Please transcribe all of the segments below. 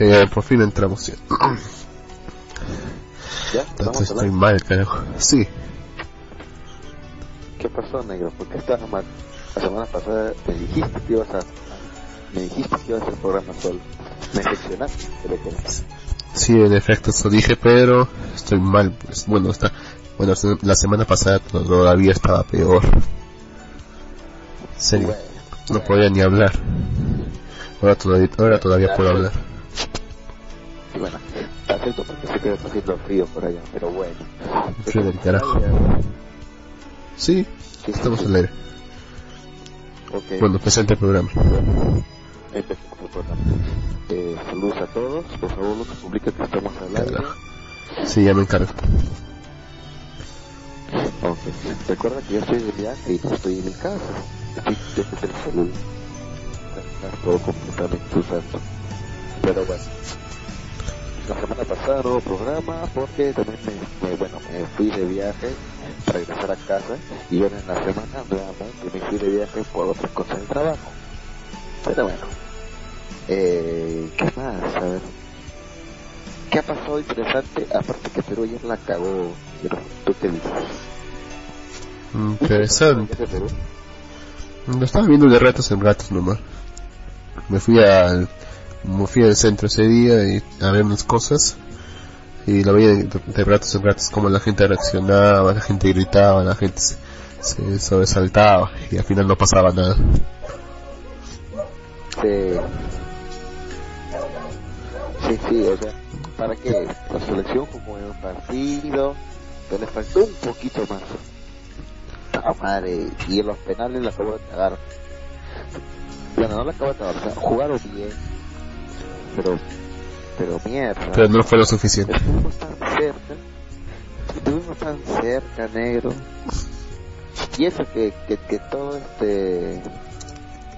Eh, por fin entramos. ¿sí? ¿Ya? Entonces ¿Vamos a estoy mal, carajo. Sí. ¿Qué pasó, negro? ¿Por qué estás mal? La semana pasada me dijiste que ibas a... Me dijiste que ibas a hacer programa solo. Me decepcionaste. Sí, en efecto, eso dije, pero estoy mal. Pues, bueno, está, bueno, la semana pasada todavía estaba peor. En serio, no podía ni hablar. Ahora todavía, ahora todavía puedo hablar. Y bueno, acepto porque sé que está haciendo frío por allá, pero bueno. Frío del carajo. Sí, Sí, estamos al aire. Ok. Bueno, presente el programa. Empecemos el programa. Eh, saludos a todos. Por favor, Lucas, publica que estamos al aire. Sí, ya me encargo. Ok. Recuerda que yo estoy de viaje y no estoy en mi casa. Estoy desde el celular. Todo completamente usando. Pero bueno. La semana pasada hubo programa porque también me, me- bueno, me fui de viaje para regresar a casa y ahora en la semana nuevamente me fui de viaje por otras cosas del trabajo. Pero bueno. Eh, ¿Qué más? A ver. ¿Qué ha pasado interesante? Aparte que Perú ayer la cagó. Pero, ¿tú qué dices? Interesante. ¿Qué de Perú? Lo estaba viendo de ratos en ratos nomás. Me fui al, me fui al centro ese día y a ver unas cosas. Y lo veía de, de ratos en ratos como la gente reaccionaba, la gente gritaba, la gente se, se sobresaltaba y al final no pasaba nada. Sí. Sí, o sea, ¿para qué? La selección jugó en un partido, pero le faltó un poquito más. Ah, madre, y en los penales la acabó de cagar. Bueno, no la acabó de cagar, o sea, jugaron bien, pero, pero mierda. Pero no fue lo suficiente. Estuvimos tan cerca, estuvimos tan cerca, negro. Y eso que, que, que todo este,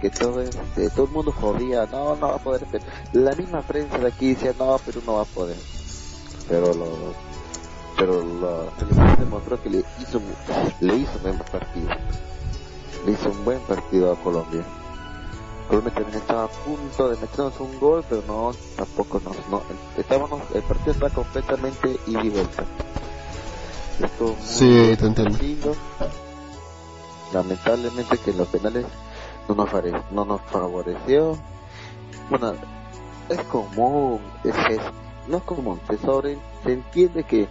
que todo este, todo el mundo jodía, no, no va a poder. La misma prensa de aquí decía, no, Perú no va a poder. Pero lo, pero la selección demostró que le hizo, le hizo un buen partido. Le hizo un buen partido a Colombia. Colombia también estaba a punto de meternos un gol, pero no, tampoco nos, no, estábamos, el partido está completamente ida y vuelta. Estuvo muy Sí, te entiendo. Lamentablemente que en los penales no nos, no nos favoreció. Bueno, es común, es, es- no es común, se, sobre, se entiende que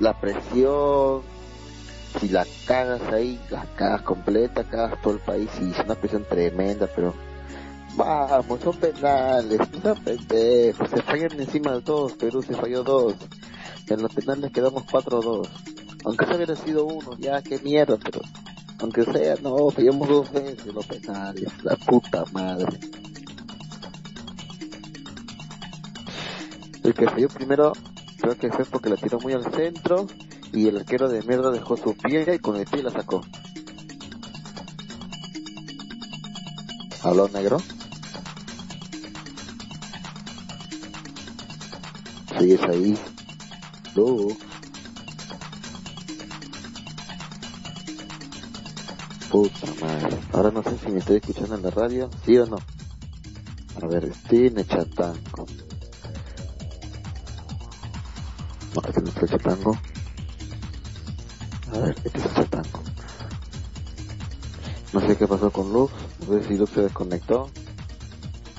la presión, si la cagas ahí, la cagas completa, cagas todo el país y es una presión tremenda, pero vamos, son penales, no sean pendejos, se fallan encima de todos, Perú se falló dos, en los penales quedamos 4-2, aunque se hubiera sido uno, ya qué mierda, pero aunque sea, no, fallamos dos veces los penales, la puta madre. El que falló primero, creo que fue porque la tiró muy al centro y el arquero de mierda dejó su pie y con el pie la sacó. ¿Habló negro? ¿Sigues ahí? Lu. Puta madre. Ahora no sé si me estoy escuchando en la radio, ¿sí o no? A ver, tiene chatango. No, este no es el chatango. A ver, este es el chatango. No sé qué pasó con Lux, no sé si Lux se desconectó.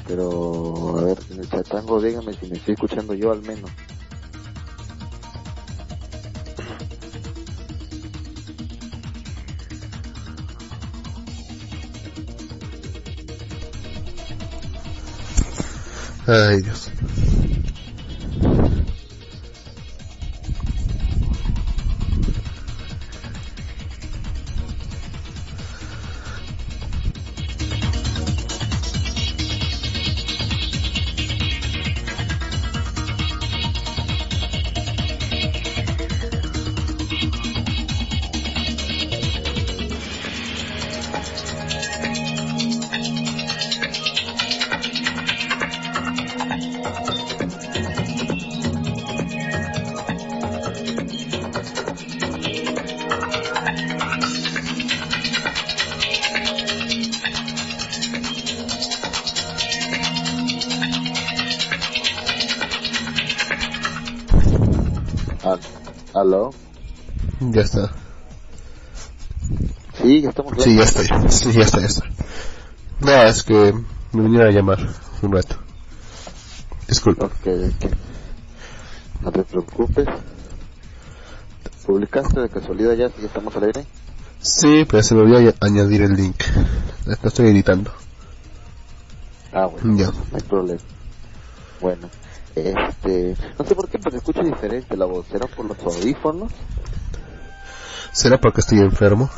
Pero, a ver, en el chatango dígame si me estoy escuchando yo al menos. Ay, Dios. Sí, ya está, ya está. No, es que me vinieron a llamar un rato. Disculpa. Ok, ok. No te preocupes. ¿Publicaste de casualidad ya si ya estamos al aire? Sí, pero se me olvidó a- añadir el link. Lo estoy editando. Ah, bueno, Ya. no hay problema. Bueno, este... No sé por qué, pero escucho diferente la voz. ¿Será por los audífonos? ¿Será porque estoy enfermo?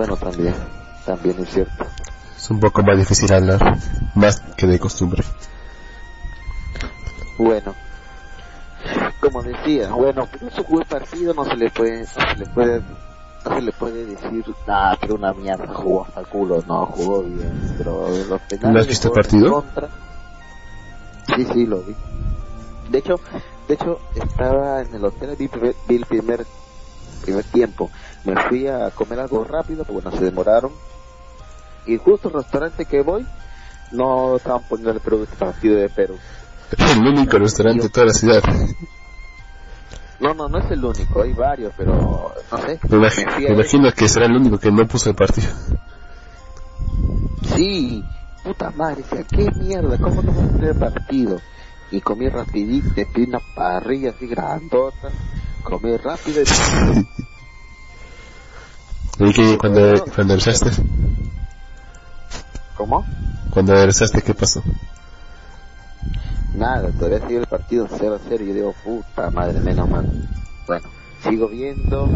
Bueno, también. También es cierto. Es un poco más difícil hablar. Más que de costumbre. Bueno, como decía, bueno, pero su buen partido no se le puede, no se le puede, no se le puede decir, ah, pero una mierda, jugó hasta el culo, no, jugó bien, pero los penales... ¿No has visto el partido? contra. Sí, sí, lo vi. De hecho, de hecho, estaba en el hotel, vi, vi el primer, primer tiempo, me fui a comer algo rápido, porque bueno, se demoraron, y justo el restaurante que voy, no estaban poniendo el Perú- partido de Perú. El único restaurante de toda la ciudad. No, no, no es el único, hay varios, pero no sé. Me imagino, me me imagino que será el único que no puso el partido. Sí, puta madre, qué mierda, ¿cómo no a tener partido? Y comí rapidito, me pedí una parrilla así grandota, comí rápido y... ¿Y que cuando, cuando regresaste? ¿Cómo? Cuando regresaste, ¿qué pasó? Nada, todavía sigue el partido 0 a 0 y yo digo, puta madre, menos mal. Bueno, sigo viendo.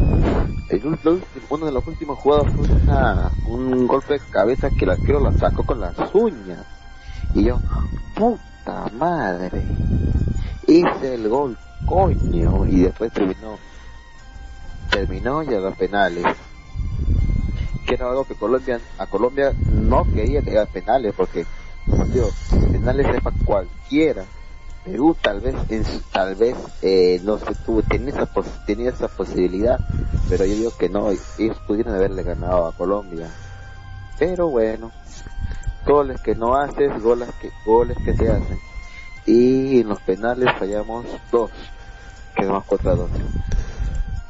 El, último- uno de los últimos jugados fue una, un golpe de cabeza que el arquero la sacó con las uñas. Y yo, puta madre, hice el gol, coño. Y después terminó, terminó y a los penales. Que era algo que Colombia, a Colombia no quería que haya penales porque Digo, penales es para cualquiera. Perú tal vez, tal vez, eh, no sé, tuvo, tenía esa, tenía esa posibilidad, pero yo digo que no, ellos pudieron haberle ganado a Colombia. Pero bueno, goles que no haces, goles que, goles que se hacen. Y en los penales fallamos dos, quedamos 4 a 2.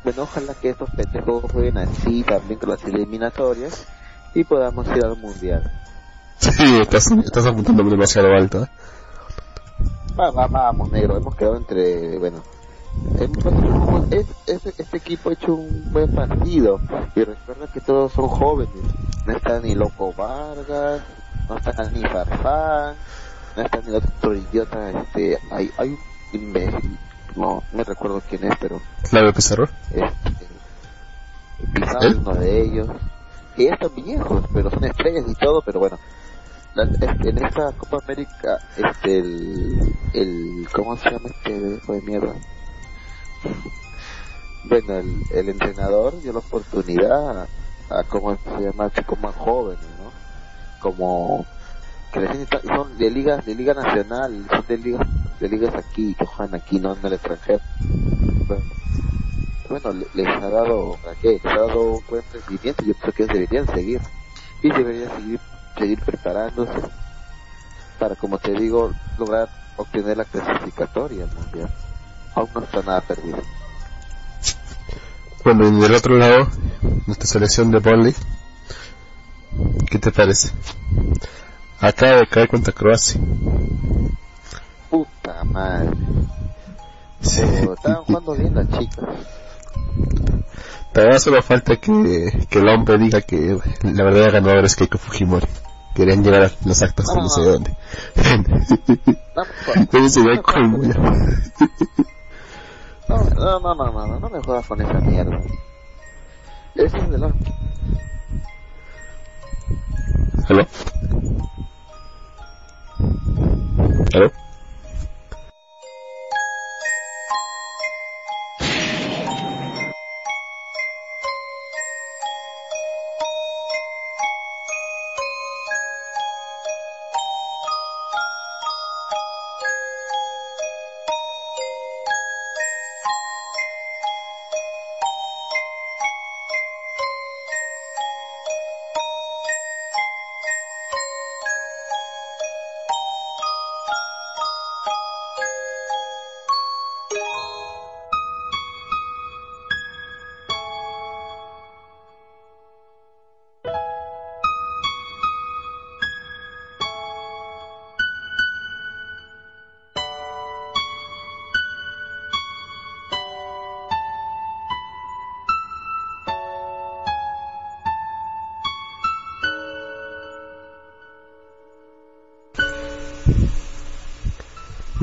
Bueno, ojalá que estos pendejos jueguen así también con las eliminatorias y podamos ir al mundial. Sí, estás, estás apuntando demasiado alto. ¿eh? Va, va, vamos, negro. Hemos quedado entre, bueno, hemos- hemos- es- es- este equipo ha hecho un buen partido. Y recuerda que todos son jóvenes. No está ni Loco Vargas, no está ni Farfán, no está ni otro idiota. Este, hay, hay un imbécil, no, no me recuerdo quién es, pero Claro, Pizarro. este, Pizarro es uno de ellos. Que ya están viejos, pero son estrellas y todo, pero bueno. La- este, en esta Copa América, este, el, el, ¿cómo se llama este hijo de mierda? Bueno, el, el entrenador dio la oportunidad a, a ¿cómo se llama? Chicos más jóvenes, ¿no? Como, que recién está- son de ligas, de liga nacional, son de ligas, de ligas aquí, juegan aquí, no en el extranjero. Bueno, bueno, le- les ha dado, ¿para qué? Les ha dado un buen rendimiento yo creo que deberían seguir. Y deberían seguir, seguir preparándose para, como te digo, lograr obtener la clasificatoria al mundial. Aún no está nada perdido. Bueno, y del otro lado, nuestra selección de volley. ¿Qué te parece? Acaba de caer contra Croacia. Puta madre. Sí. Pero estaban jugando bien las chicas. Todavía solo falta que, que el hombre diga que la verdadera ganadora es Keiko Fujimori. Querían llegar a las actas de no sé dónde. No, Pero ese no, ya no, no, no, no, no, no, me jodas con esa mierda. Eso es de la... ¿Aló? ¿Aló?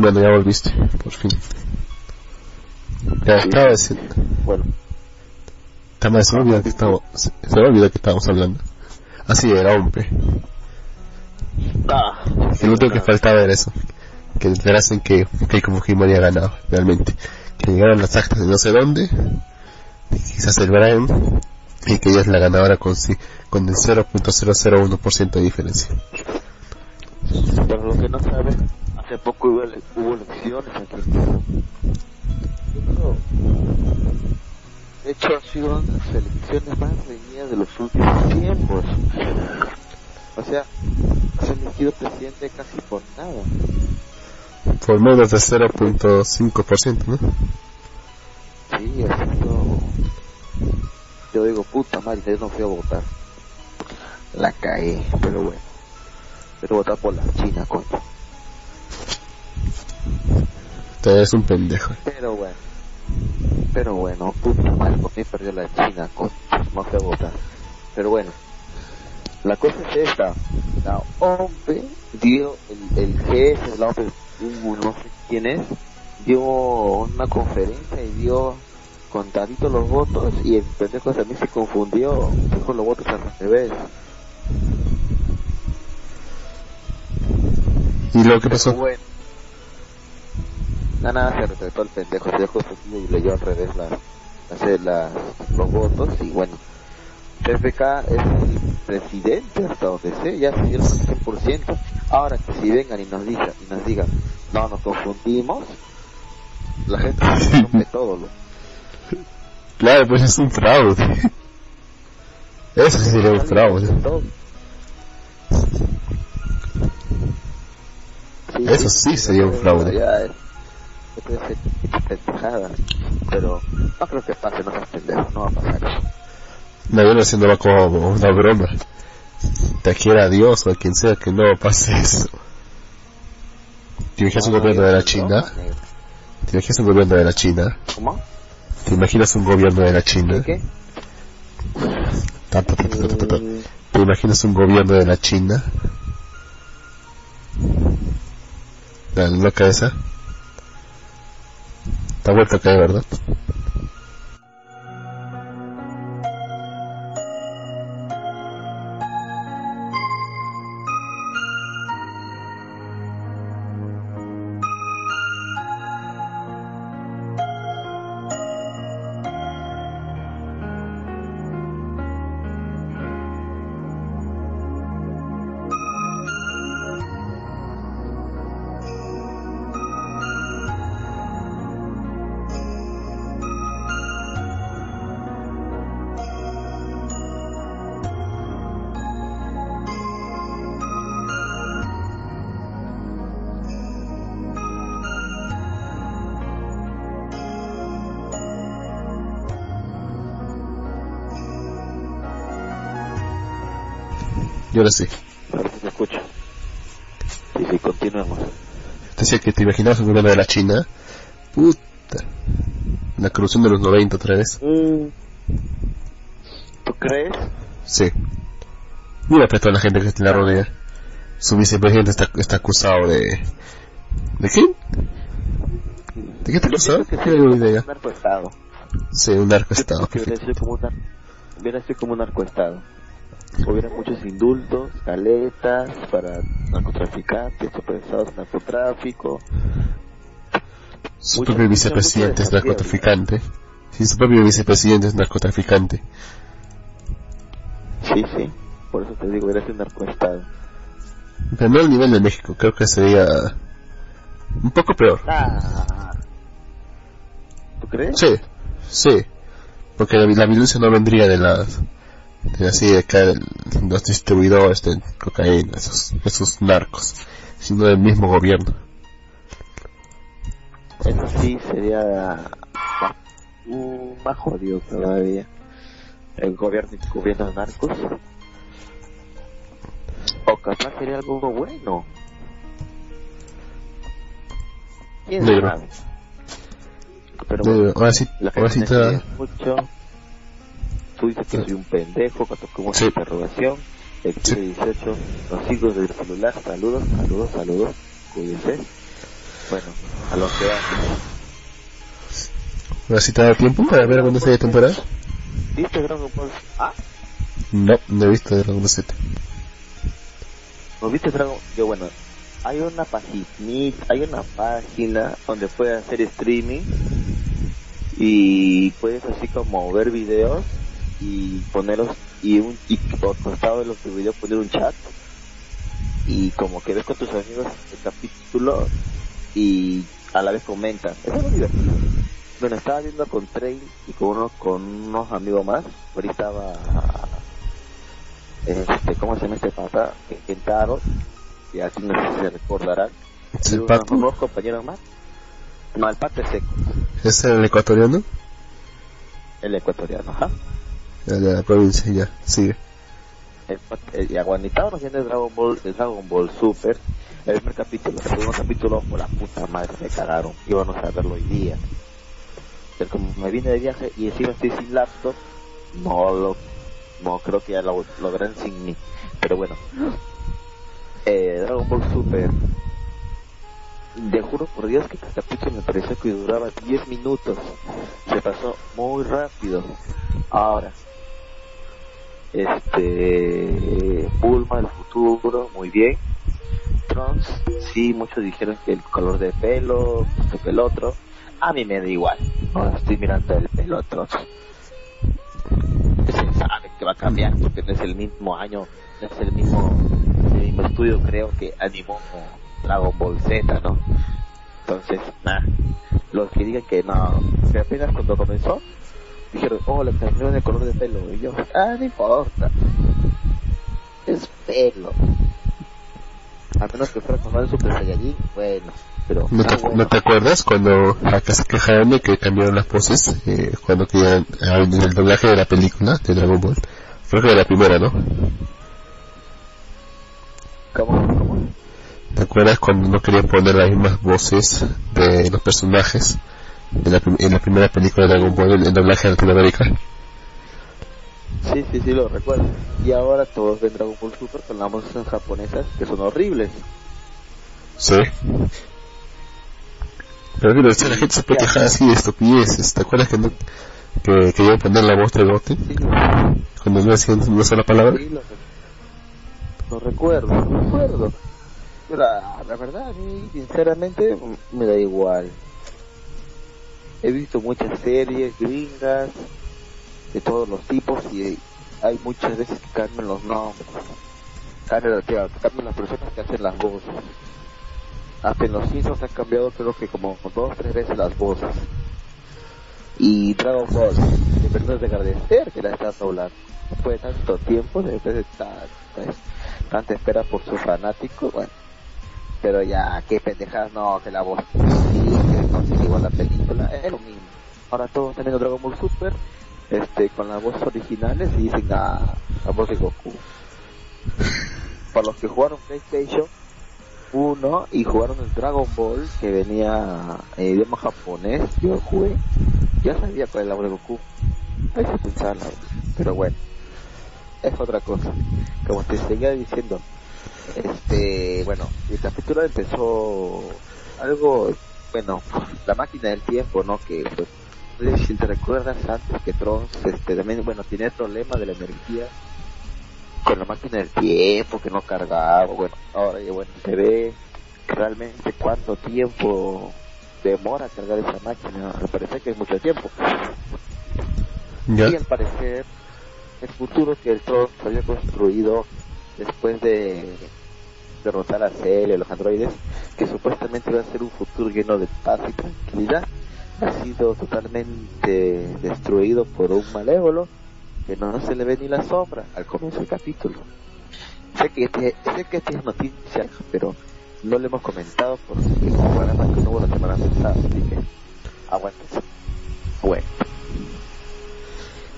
Bueno, ya volviste, por fin. Ya estaba diciendo. Bueno, Tama, se me olvidó que estábamos, se me olvidó que estábamos hablando. Así era, hombre. ah, lo único que faltaba era eso. Que declarasen que Keiko Fujimori ha ganado, realmente. Que llegaron las actas de no sé dónde, y quizás el Brian, y que ella es la ganadora con, con el 0.001% de diferencia. Hace poco hubo, hubo elecciones aquí creo- De hecho, ha sido una de las elecciones más reñidas de los últimos tiempos. O sea, se ha elegido presidente casi por nada. Por menos de 0.5%, ¿no? Sí, sido... Yo digo, puta madre, yo no fui a votar. La caí, pero bueno. Pero votar por la China, coño. Usted es un pendejo. Pero bueno. Pero bueno, puta madre, por perdió la China. No fui a votar. Pero bueno. La cosa es esta. La OMP dio, el, el jefe de la OMP, un- no sé quién es, dio una conferencia y dio contaditos los votos y el pendejo también se confundió, dijo los votos al revés. ¿Y qué Pero pasó? Bueno. Nada, nada, se respetó el pendejo, se dejó y leyó al revés las, las, las- los votos y bueno. PPK es el presidente hasta donde sé, ya se dieron el 100%. Ahora que si vengan y nos digan, y nos digan, no, nos confundimos, la gente se rompe todo. Lo. Claro, pues es un fraude. Eso sí sería un fraude. Sí, Eso sí sería un fraude. Pero no creo que pase, no seas pendejo, no va a pasar eso. No, yo lo haciendo como una broma. Te quiera Dios o a quien sea que no pase eso. ¿Te imaginas un No, gobierno de la China? ¿Te imaginas un gobierno de la China? ¿Cómo? ¿Te imaginas un gobierno de la China? ¿Te imaginas un gobierno de la China? La loca esa. Está vuelta a ¿verdad? Ahora sí. ahora sí te escucho. Sí, sí, continuemos. Decía que te imaginabas un gobierno de la China. Puta. La corrupción de los 90 otra vez. Mm, ¿Tú crees? Sí. Mira pues toda la gente que está en la rodilla. Su vicepresidente está, está acusado de... ¿De qué? ¿De qué está acusado? que tengo como idea. un narcoestado. Sí, un narco Yo estado. pienso que hubiera sido como un nar- hubiera sido como un narcoestado. Hubiera muchos indultos, caletas para narcotraficantes, supervisados de narcotráfico. Su propio vicepresidente es narcotraficante. Sí, su propio vicepresidente es narcotraficante. Sí, sí. Por eso te digo, sido un narcoestado. Pero no al nivel de México, creo que sería un poco peor. Ah. ¿Tú crees? Sí, sí. Porque la, la violencia no vendría de las, así, de acá, de los distribuidores de cocaína, esos, esos narcos, sino del mismo gobierno. Eso sí sería más, más jodido todavía. El gobierno encubriendo a narcos. O capaz sería algo bueno. ¿Quién sabe? Pero De- bueno, ahora sí, la ahora sí te mucho. Tú dices que soy un pendejo cuando como Sí. interrogación. El Sí. 18 los hijos del celular. Saludos, saludos, saludos. Cuídense. bueno, a lo que va. Ahora sí te da tiempo para ver alguna serie de temporada. ¿Viste Dragon Ball? Ah, No, no he visto Dragon Ball Z. ¿no viste Dragon Yo, bueno, hay una página, hay una página donde puedes hacer streaming y puedes así como ver videos y ponerlos y un y por costado de los videos poner un chat y como que ves con tus amigos el capítulo y a la vez comentan. Es algo divertido. Bueno, estaba viendo con Trey y con unos, con unos amigos más. Ahorita estaba, este, ¿cómo se llama este pata? Kentaro. Y así no sé si se recordarán. ¿Es Y el unos, pato? unos compañeros más. No, el pato es seco. ¿Es el ecuatoriano? El ecuatoriano, ajá. El de la provincia, ya, sigue. el, el, y aguantado nos viene Dragon Ball, el Dragon Ball Super, el primer capítulo, el segundo capítulo, por la puta madre, me cagaron, íbamos a verlo hoy día. Pero como me vine de viaje y encima estoy sin laptop, no lo, no creo que ya lo logran sin mí. Pero bueno, eh, Dragon Ball Super, te juro por Dios que este capítulo me pareció que duraba 10 minutos, se pasó muy rápido. Ahora, este Bulma el futuro muy bien. Trunks sí muchos dijeron que el color de pelo esto que el otro. A mí me da igual no estoy mirando el pelo Trunks. Se sabe que va a cambiar porque no es el mismo año no es el mismo el mismo estudio creo que animó Dragon Ball Z no entonces nada. Los que digan que no que apenas cuando comenzó dijeron, oh, le cambiaron el color de pelo. Y yo, ah, no importa. Es pelo. A menos que fuera como el Super Saiyajin, bueno. Pero, ¿No te, ah, bueno. ¿No te acuerdas cuando acá se quejaron de que cambiaron las voces eh, cuando querían ah, en el doblaje de la película de Dragon Ball? Creo que de la primera, ¿no? ¿Cómo? ¿Cómo? ¿Te acuerdas cuando no querían poner las mismas voces de los personajes de la, en la primera película de Dragon Ball en el doblaje de Latinoamérica? Sí, sí, sí, lo recuerdo. Y ahora todos ven Dragon Ball Super con las voces japonesas que son horribles. Sí. Pero mira, la gente se puede quejar así de estupideces. ¿Te acuerdas que no, que querían poner la voz de Goten Sí, cuando no decían una sola palabra? sí, lo, lo recuerdo, lo recuerdo. Pero la, la verdad, a mí, sinceramente, me da igual. He visto muchas series gringas de todos los tipos y hay muchas veces que cambian los nombres. Cambian, las personas que hacen las voces. Hasta en los Simpsons han cambiado creo que como dos o tres veces las voces. Y Dragon Ball, de verdad es de agradecer que la estás doblando. Después de tanto tiempo, después de ta- pues, tanta espera por sus fanáticos, bueno. Pero ya, qué pendejadas, no, que la voz igual la película, es lo mismo. Ahora todos teniendo Dragon Ball Super, este, con las voces originales y dicen, ah, la voz de Goku. Para los que jugaron PlayStation 1 y jugaron el Dragon Ball, que venía en idioma japonés, yo jugué, ya sabía cuál es la voz de Goku. Hay que pensarla, pero bueno, es otra cosa. Como te seguía diciendo, este, bueno, el capítulo empezó algo, bueno, la máquina del tiempo, ¿no? Que, pues, si te recuerdas antes que Trunks, este, también, bueno, tiene el problema de la energía con la máquina del tiempo, que no cargaba, bueno, ahora ya, bueno, se ve realmente cuánto tiempo demora cargar esa máquina, me parece que es mucho tiempo. ¿Ya? Y al parecer, el futuro que el Trunks había construido después de derrotar a Cell los androides, que supuestamente iba a ser un futuro lleno de paz y tranquilidad, ha sido totalmente destruido por un malévolo que no se le ve ni la sombra al comienzo del capítulo. Sé que este, sé que esta es noticia, pero no le hemos comentado porque el programa que no hubo la semana pasada, así que aguántense. Bueno.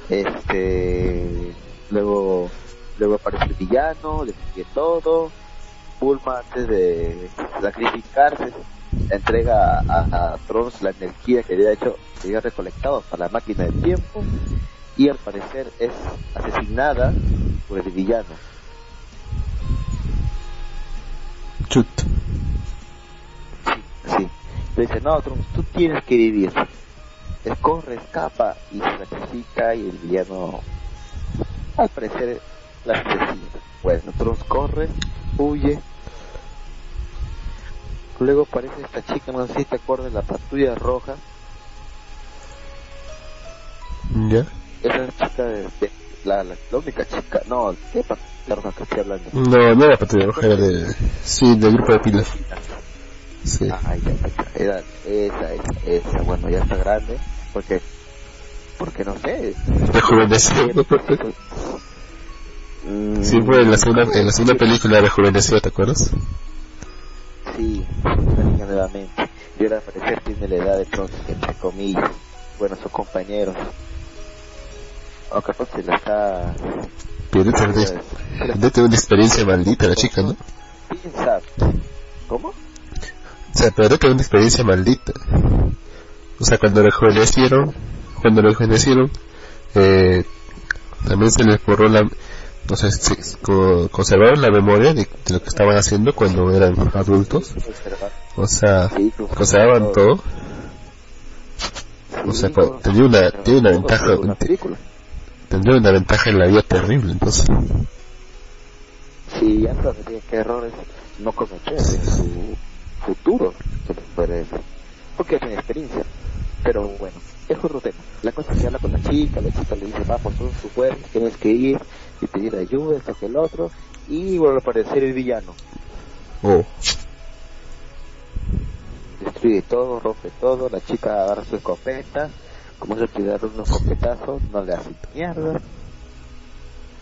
Este, luego, luego aparece el villano, le sigue todo. Bulma antes de sacrificarse entrega a, a Trunks la energía que había hecho, que había recolectado para la máquina del tiempo y al parecer es asesinada por el villano. Chut. Sí, sí. Le dice, no, Trunks, tú tienes que vivir. Él corre, escapa y se sacrifica y el villano, al parecer, la asesina. Bueno, Trunks corre, huye. Luego aparece esta chica, no sé si te acuerdas, la patrulla roja. ¿Ya? Esa chica de, de- la, la, la única chica, no, ¿qué patrulla roja que estoy hablando? No, no era patrulla roja, era de... Sí, del grupo de pilas. Sí. Ah, ya, ya, era esa, esa, esa, bueno, ya está grande, porque, porque no sé. Rejuveneció. Mm, Sí, fue en la segunda, en la segunda película rejuveneció, ¿te acuerdas? Sí, niña nuevamente. Y ahora al parecer tiene la edad de Trunks, entre comillas. Bueno, sus compañeros. O capaz se la está... Pero una experiencia maldita la chica, ¿no? ¿Quién sabe? ¿Cómo? O sea, pero tener una experiencia maldita. O sea, cuando rejuvenecieron, cuando rejuvenecieron, eh, también se les borró la, sea, se- co- conservaron la memoria de, lo que estaban haciendo cuando eran adultos. O sea, Sí, conservaban todo. O sea, tenía una, tiene una ventaja, Una tendría una ventaja en la vida terrible, entonces. Sí, ya tendría que errores no cometer en su futuro, se. Porque tiene experiencia. Pero bueno, es otro tema. La cosa es que habla con la chica, la chica le dice, vamos, son sus fuerzas, tienes que ir y pedir ayuda, esto que el otro, y vuelve a aparecer el villano. Oh, Destruye todo, rompe todo, la chica agarra su escopeta, como se dar unos escopetazos, no le hace mierda.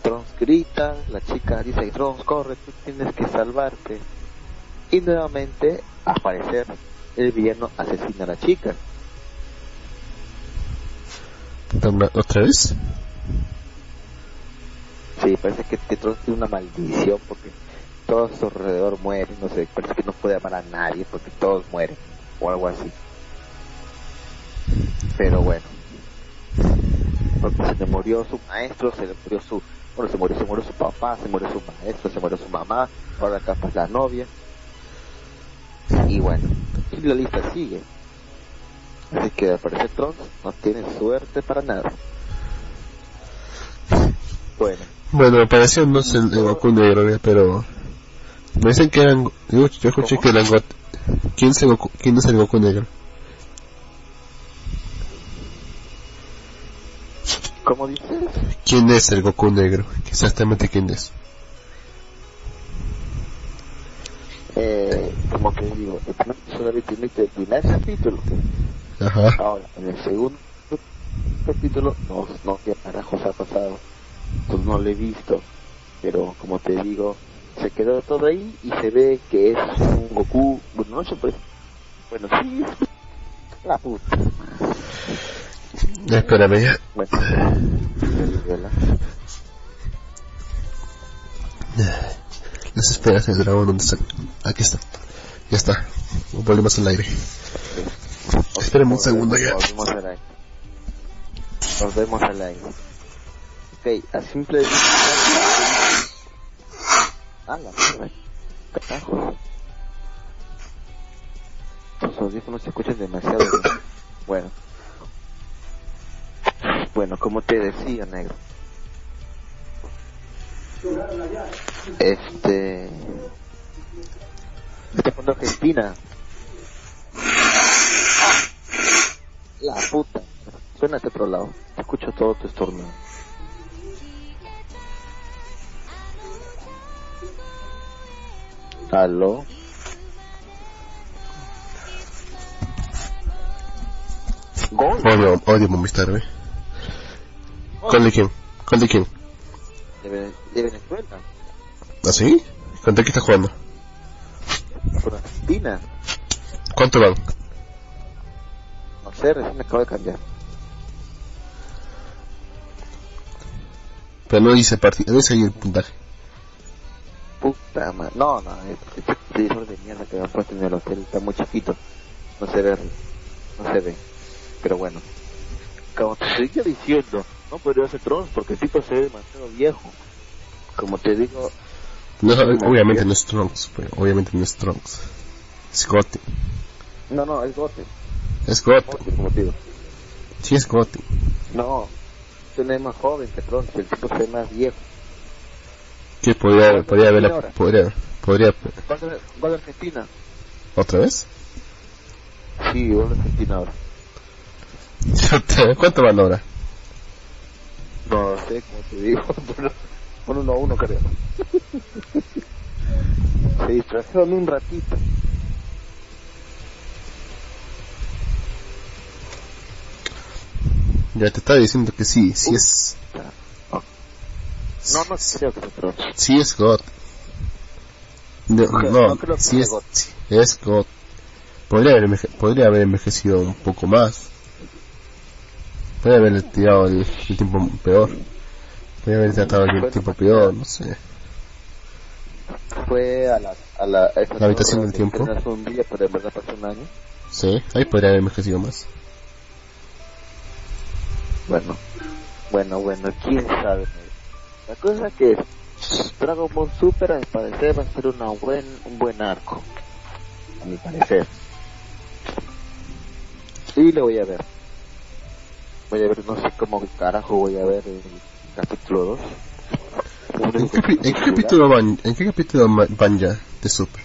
Trunks grita, la chica dice, Trunks, corre, tú tienes que salvarte. Y nuevamente, al parecer, el villano asesina a la chica. ¿Otra- ¿otra vez? Sí, parece que Trunks tiene una maldición porque todos a su alrededor mueren, no sé, parece que no puede amar a nadie porque todos mueren, o algo así. Pero bueno, porque se le murió su maestro, se le murió su, bueno, se murió, se murió su papá, se murió su maestro, se murió su mamá, ahora capaz la novia. Y bueno, y la lista sigue. Así que al parecer Trunks no tiene suerte para nada. Bueno, Bueno, no sé, el Goku negro, pero... Me dicen que eran... Yo, yo escuché que eran... Got- ¿Quién es, el Goku, ¿Quién es el Goku negro? ¿cómo dices? ¿Quién es el Goku negro? Exactamente quién es. Eh, como que digo, el primer solamente el primer capítulo. Ajá. Ahora, en el segundo capítulo, no, no, qué carajos ha pasado. Pues no lo he visto. Pero como te digo, se quedó todo ahí y se ve que es un Goku. Bueno, no puede. Bueno, sí. La puta. Espérame ya. Bueno. Las esperas del dragón, ¿dónde están? Aquí está. Ya está. Volvemos al aire. Espérame un segundo ya. Nos vemos al aire. Nos vemos al aire. Ok, a simple. Ah, la mierda. Carajo. Los audífonos se escuchan demasiado bien. Bueno. Bueno, como te decía, negro. Este. Está poniendo Argentina. La puta. Suena de otro lado. Escucho todo tu estornudo. Aló. Gol. Odio, odio Movistar, ¿eh? ¿Cuál de quién? ¿Cuál de quién? De, Vene- de Venezuela. ¿Ah, sí? ¿Contra qué está jugando? Por Argentina. ¿Cuánto van? No sé, recién me acabo de cambiar. Pero no dice partido, no dice ahí el puntaje. Puta madre. No, no, este televisor de mierda que me han puesto en el hotel está muy chiquito. No se ve, no se ve. Pero bueno. Como te seguía diciendo, no podría ser Trunks porque el tipo se ve demasiado viejo. Como te digo, No, obviamente no es Trunks, pues, obviamente no es Trunks. Es Goten. No, no, es Gote. Es Gote. Gote, como te digo. Sí, es Gote. No, usted es más joven que Tronte, el tipo se ve más viejo. ¿Qué podría, ¿Cuánto podría haber, ahora? podría, podría, ¿Gol de, gol de Argentina? otra vez? Sí, gol Argentina ahora. ¿Cuánto van ahora? No sé, como te digo, por uno a uno creo. Se distrajeron un ratito. Ya te estaba diciendo que sí, sí es, No, no creo que se Tronte. sí es God. No, No, no, no creo que sí sea es, God. es God. Podría haber, podría haber envejecido un poco más. Podría haberle tirado el, el tiempo peor. Podría haber tratado el tiempo peor, no sé. Fue a la, a la, a La habitación del tiempo. un día, pero en verdad pasó un año. Sí, ahí podría haber envejecido más. Bueno, bueno, bueno, quién sabe. La cosa es que Dragon Ball Super, a mi parecer, va a ser una buen, un buen arco. A mi parecer. Y lo voy a ver. Voy a ver, no sé cómo carajo voy a ver el capítulo 2. ¿En qué, capi- en qué capítulo van, en qué capítulo van ya de Super?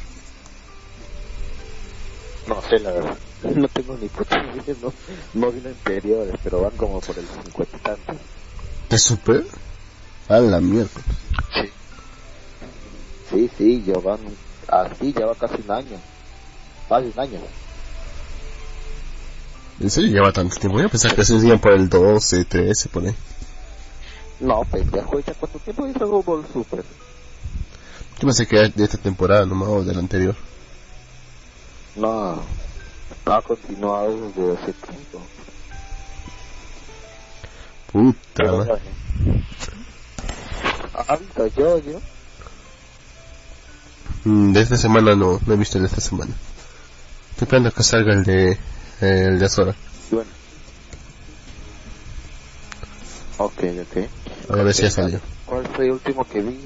No sé, la verdad. No tengo ni puta idea, no, no vi los anteriores, pero van como por el 50 y tantos. ¿De Super? A la mierda. Sí. Sí, sí, ya van, así ya va casi un año. De un año. ¿En serio lleva tanto tiempo? Yo pensaba que se decían por el 12, 13, por ahí. No, pendejo, ¿ya cuánto tiempo Dragon Ball Super? Yo pensé que era de esta temporada nomás o de la anterior. No, ha continuado desde hace tiempo. Puta Pero madre. bueno. ¿Ha visto yo, yo? Mm, De esta semana no, no he visto el de esta semana. Estoy esperando que salga el de, eh, el de Azora. Bueno. Ok, ok. A ver si ya salió. ¿Cuál fue el último que vi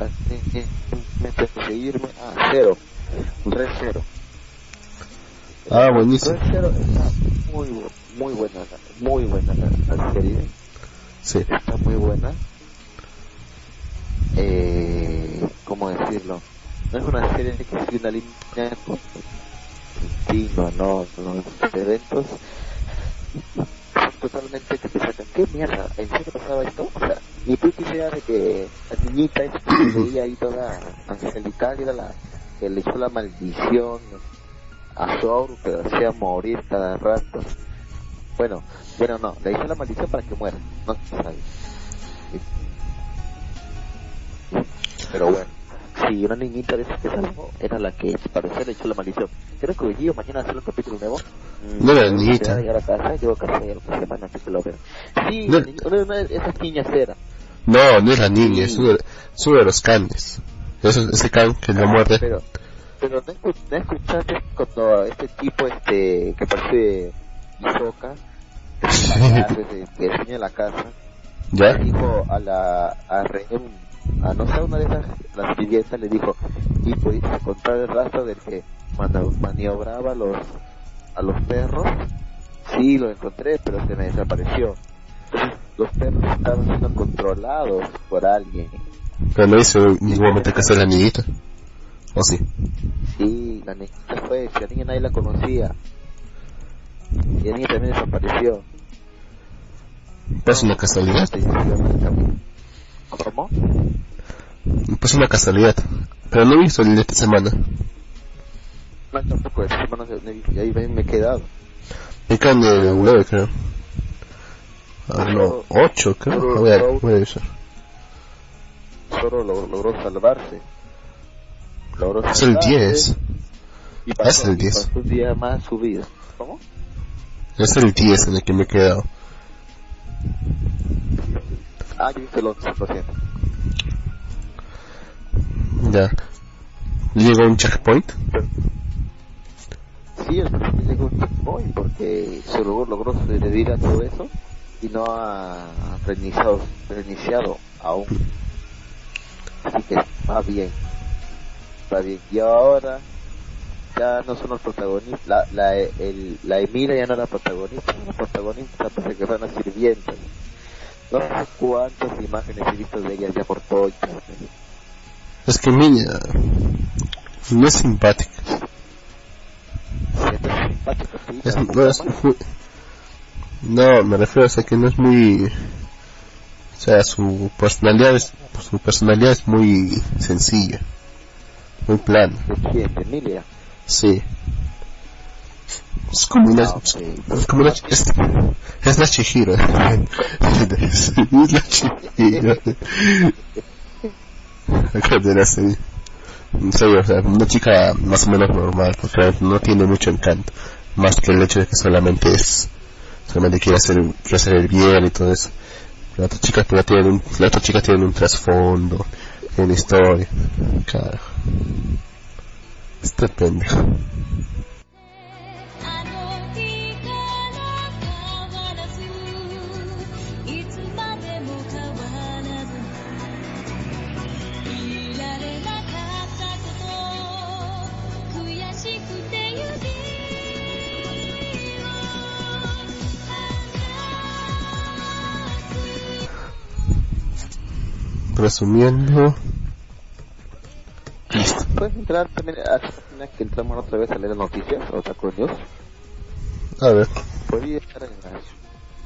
antes de irme? Ah, cero. Re cero. Ah, buenísimo. Re cero está muy, muy buena, muy buena la, la serie. Sí. Está muy buena. Eh, ¿cómo decirlo? No es una serie que sigue una línea continua, no, los eventos totalmente que te sacan, ¿qué mierda? ¿En serio pasaba esto? O sea, y tú quisieras de que la niñita que veía ahí toda angelical era la que le echó la maldición a Zoro que lo hacía morir cada rato. Bueno, bueno no, le hizo la maldición para que muera, no se sabe. Pero bueno, si una niñita de esas que salvó era la que parecía le echó la maldición. Creo que hoy día mañana hacer un capítulo nuevo. No era niñita. llegar a casa, llego a casa y a la semana que lo veo. Sí, No- una, una de esas niñas era. No, no es la niña, es uno, de- es uno de los canes. Eso, ese can que lo muerde. Pero, pero no, escu- no escuchaste cuando este tipo este que parece Hisoka, que se que- enseña la casa, ¿Ya? dijo a la a, Re- a no sé una de esas las sirvientas le dijo y pudiste encontrar el rastro del que maniobraba a los a los perros sí lo encontré pero se me desapareció Entonces, los perros estaban siendo controlados por alguien Pero no hizo que sea la niñita. ¿O sí? sí la niña fue si la niña nadie la conocía y la niña también desapareció una casualidad. ¿Cómo? Pues una casualidad. Pero no he visto el de esta semana. No, tampoco, esta semana se- y ahí me he quedado. Me caen el 9, creo. Ah, no, 8, creo. Ah, Voy a, voy a revisar. Zoro lo- logró salvarse. Logró Es el salvarse 10. Y Es pasó, el y 10. pasó un día más su vida. ¿Cómo? Es el 10 en el que me he quedado. Ah, yo hice el 11, lo siento. Ya. Llegó un checkpoint. Sí, el llegó un checkpoint porque se logró, logró sobrevivir a todo eso y no ha reiniciado, reiniciado aún. Así que va bien. Va bien. Y ahora ya no son los protagonistas, la, la, el, la Emilia ya no era protagonista, la protagonista parece que fue una sirvienta. No sé cuántas imágenes he visto de ella ya por todo Es que Emilia no es simpática. Es, no, es, no, me refiero a que no es muy... O sea, su personalidad es, su personalidad es muy sencilla, muy plana. ¿De Emilia? Sí. Es como una, ah, es como una, es, es la Chihiro. es la Chihiro. En serio, o sea, una chica más o menos normal, porque no tiene mucho encanto, más que el hecho de que solamente es, solamente quiere hacer, quiere hacer el bien y todo eso. Las otras chicas, pues, tienen un, las otras chicas tienen un trasfondo, tienen historia, claro. Está pendejo. Resumiendo. Listo. ¿Puedes entrar también a que entramos otra vez a leer noticias o Taco News? A ver. Podría estar en la...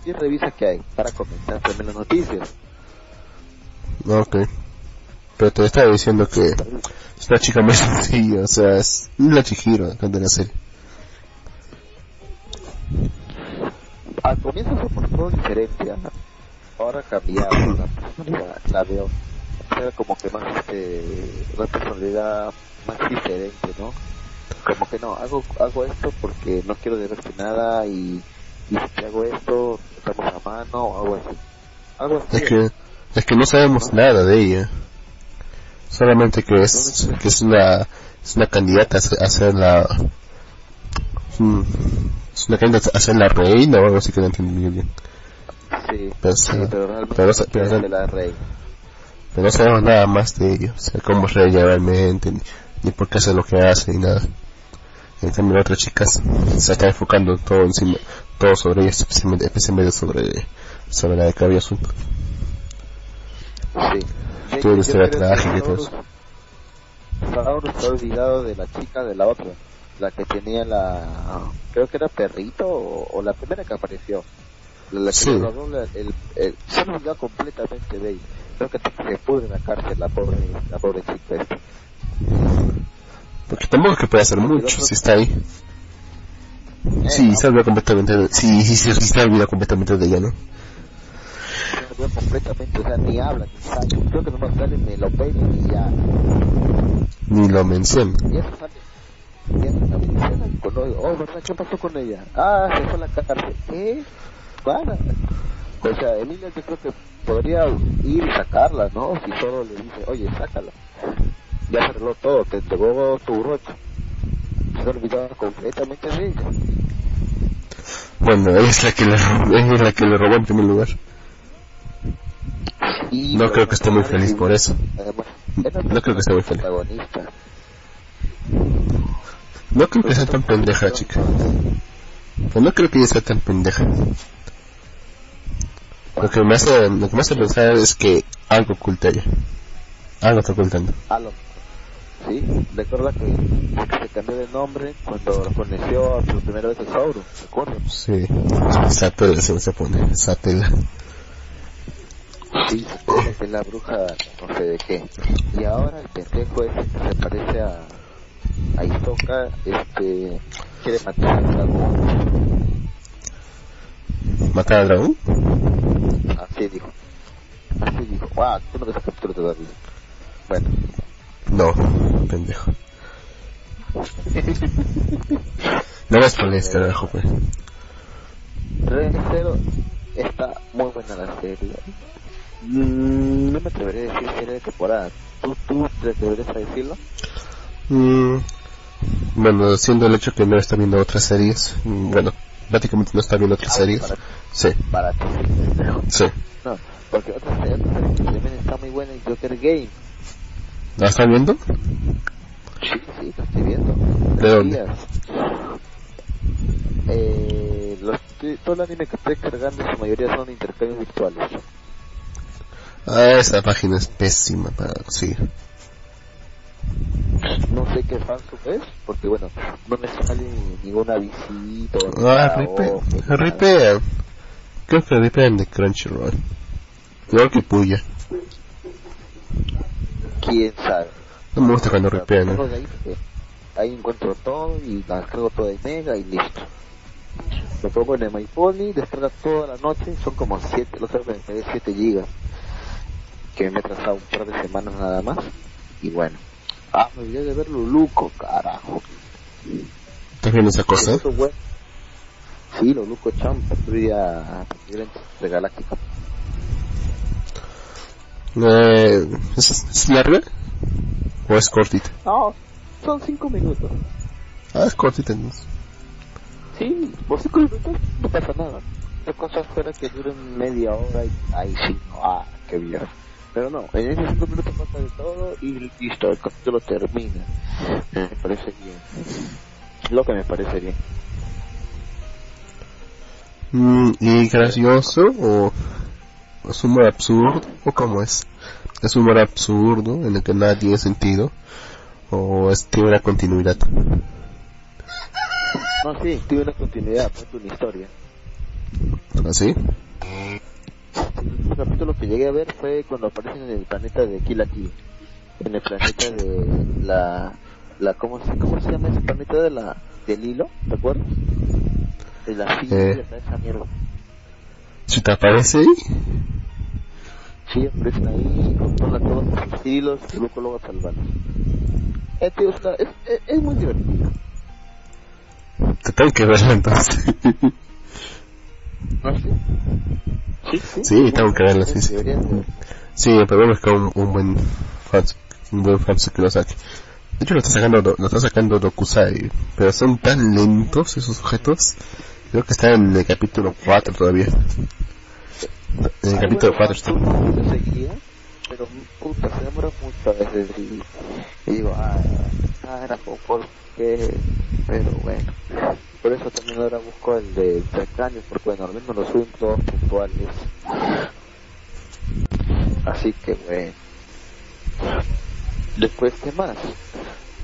Y revisa qué hay para comenzar también las noticias. Ok. Pero te estaba diciendo que es una chica muy sencilla, o sea, es la Chihiro de la serie. Al comienzo se mostró diferencia, ahora cambiado la personalidad, la veo. Era como que más este una personalidad más diferente no como que no hago hago esto porque no quiero deberte nada y, y si hago esto estamos a mano o algo así. Algo así. Es que es que no sabemos nada de ella. Solamente que es que es una es una candidata a ser la mm, es una candidata a ser la reina o algo así que no entendí bien Sí, pero, pero realmente pero, pero, de la reina pero no sabemos nada más de ellos, o sea, cómo es ella realmente, ni, por qué hace lo que hace, ni nada. En cambio, las otras chicas se están enfocando todo encima, todo sobre ellas, especialmente, especialmente sobre, sobre la de Cabello Azul. Sí. Todo historia trágica y todo eso. Ahora está olvidado de la chica de la otra, la que tenía la, creo que era perrito o, la primera que apareció. La, que sí. el, el, se ha olvidado completamente de ella creo que se pudre en la cárcel la pobre, la pobre chica esta. Porque tampoco es que puede hacer mucho si está ahí. Eh, sí, se olvida completamente de... Sí, sí, sí, se olvida completamente de ella, ¿no? Se olvida completamente, o sea, ni habla, ni sale. Creo que no sale, me lo peinan y ya. Ni lo menciona. Y eso sale. Y eso sale con Oh, ¿verdad? ¿Qué pasó con ella? Ah, se fue a la cárcel. ¿Qué? Para. O sea, Emilia yo creo que podría ir y sacarla, ¿no? Si solo le dice, oye, sácala. Ya se arregló todo, te entregó tu brocha. Se olvidaba completamente de ella. Bueno, es la que le, es la que le robó en primer lugar. no creo que esté muy feliz por eso. no creo que esté muy feliz. No creo que sea tan pendeja, chica. no creo que ella sea tan pendeja. Lo que me hace, lo que me hace pensar es que algo oculta ella. Algo está ocultando. Algo. Sí, recuerda que, se cambió de nombre cuando conoció a su primera vez a Sauro, ¿recuerdas? Sí, Satela se pone, Satela. Sí, es la bruja, no sé de qué. Y ahora el pendejo que se parece a, a Isoka, este, quiere matar dragón. ¿Matar al dragón? Así dijo. Así dijo. Ah, tú no ves el capítulo todavía. Bueno. No, pendejo. no ves por este carajo, pues. Pero está muy buena la serie. Mm, no me atreveré a decir serie de temporada. ¿Tú, tú te atreverías a decirlo? Mm, bueno, siendo el hecho que no está viendo otras series, mm, bueno, prácticamente no está viendo otras ah, series. sí. Para ti. Sí. No, porque otra serie, otra serie que también está muy buena es Joker Game. ¿La estás viendo? Sí, sí, lo estoy viendo. ¿De dónde? Eh, los, todo el anime que estoy cargando en su mayoría son intercambios virtuales. Ah, esa página es pésima para conseguir. No sé qué fansub es, porque bueno, no me sale ninguna visita. o Ah, ripe, o- ripean. Creo que ripean de Crunchyroll. Igual que Puya. quién sabe. No me gusta cuando ripean. ¿eh? de ahí, encuentro todo y la cargo todo en mega y listo. Lo pongo en el MyPony, descarga toda la noche, son como 7, los otros me pegué 7 gigas, que me he trazado un par de semanas nada más, y bueno. Ah, me olvidé de ver Luluco, carajo. ¿Estás viendo esa cosa? Sí, Luluco Champ, patrulla, patrulla intergaláctica. Eh, ¿es, ¿Es larga? ¿O es cortita? No, son 5 minutos. Ah, es cortita entonces. Sí, por cinco minutos no pasa nada. La cosa fuera que duren media hora y ahí sí, no, ah, qué bien. Pero no, en esos cinco minutos pasa de todo y listo, el capítulo termina. Me parece bien. Lo que me parece bien. Mm, ¿Y gracioso? ¿O es humor absurdo? ¿O cómo es? ¿Es humor absurdo en el que nada tiene sentido? ¿O es, tiene una continuidad? No, sí, tiene una continuidad, cuenta una historia. ¿Así? El último capítulo que llegué a ver fue cuando aparecen en el planeta de Kill Kill. En el planeta de la... la ¿cómo, se, ¿Cómo se llama ese planeta de la del hilo? ¿Te acuerdas? De la silla, Eh. esa mierda. ¿Si te aparece ahí? Sí, aparecen ahí, controlan todos los hilos y luego luego salvarlos. Eh, tío, está- es, es, es muy divertido. Te tengo que verlo entonces. ¿No sí? Sí, sí. Sí, tengo que verlo, sí, sí. Sí, que un, un buen un buen que lo saque. De hecho lo está sacando, lo está sacando Dokusai, pero son tan lentos esos objetos. Creo que está en el capítulo 4 todavía. En el capítulo bueno, 4 está. pero puta, se demora mucho a veces y, digo, ah, ah, era pero bueno. Por eso también ahora busco el de intercambios, porque menos los suben todos puntuales. Así que bueno. Después, ¿qué más?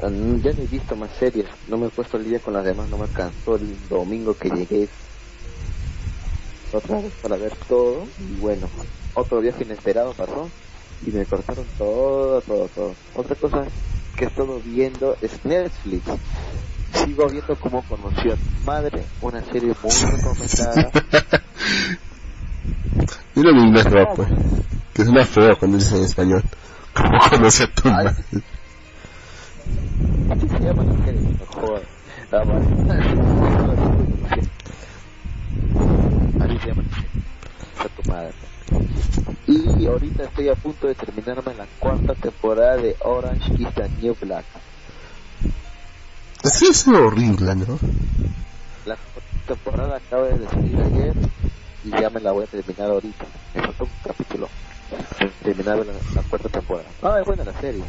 Mm, Ya no he visto más series, no me he puesto el día con las demás, no me alcanzó el domingo que llegué otra vez para ver todo y bueno, otro viaje inesperado pasó y me cortaron todo, todo, todo. Otra cosa que he viendo es Netflix. Sigo viendo como conoció a tu madre, una serie muy recomendada. Mira mi inglés pues. Que suena feo cuando dices en español. Como conoce a tu madre. Así se llama la serie, no jodas. Ah. Así se llama la serie. A tu madre. Y ahorita estoy a punto de terminarme la cuarta temporada de Orange is the New Black. Sí, es horrible, ¿no? La temporada acaba de salir ayer y ya me la voy a terminar ahorita. Me falta un capítulo. Terminar la, la cuarta temporada. Ah, es buena la serie.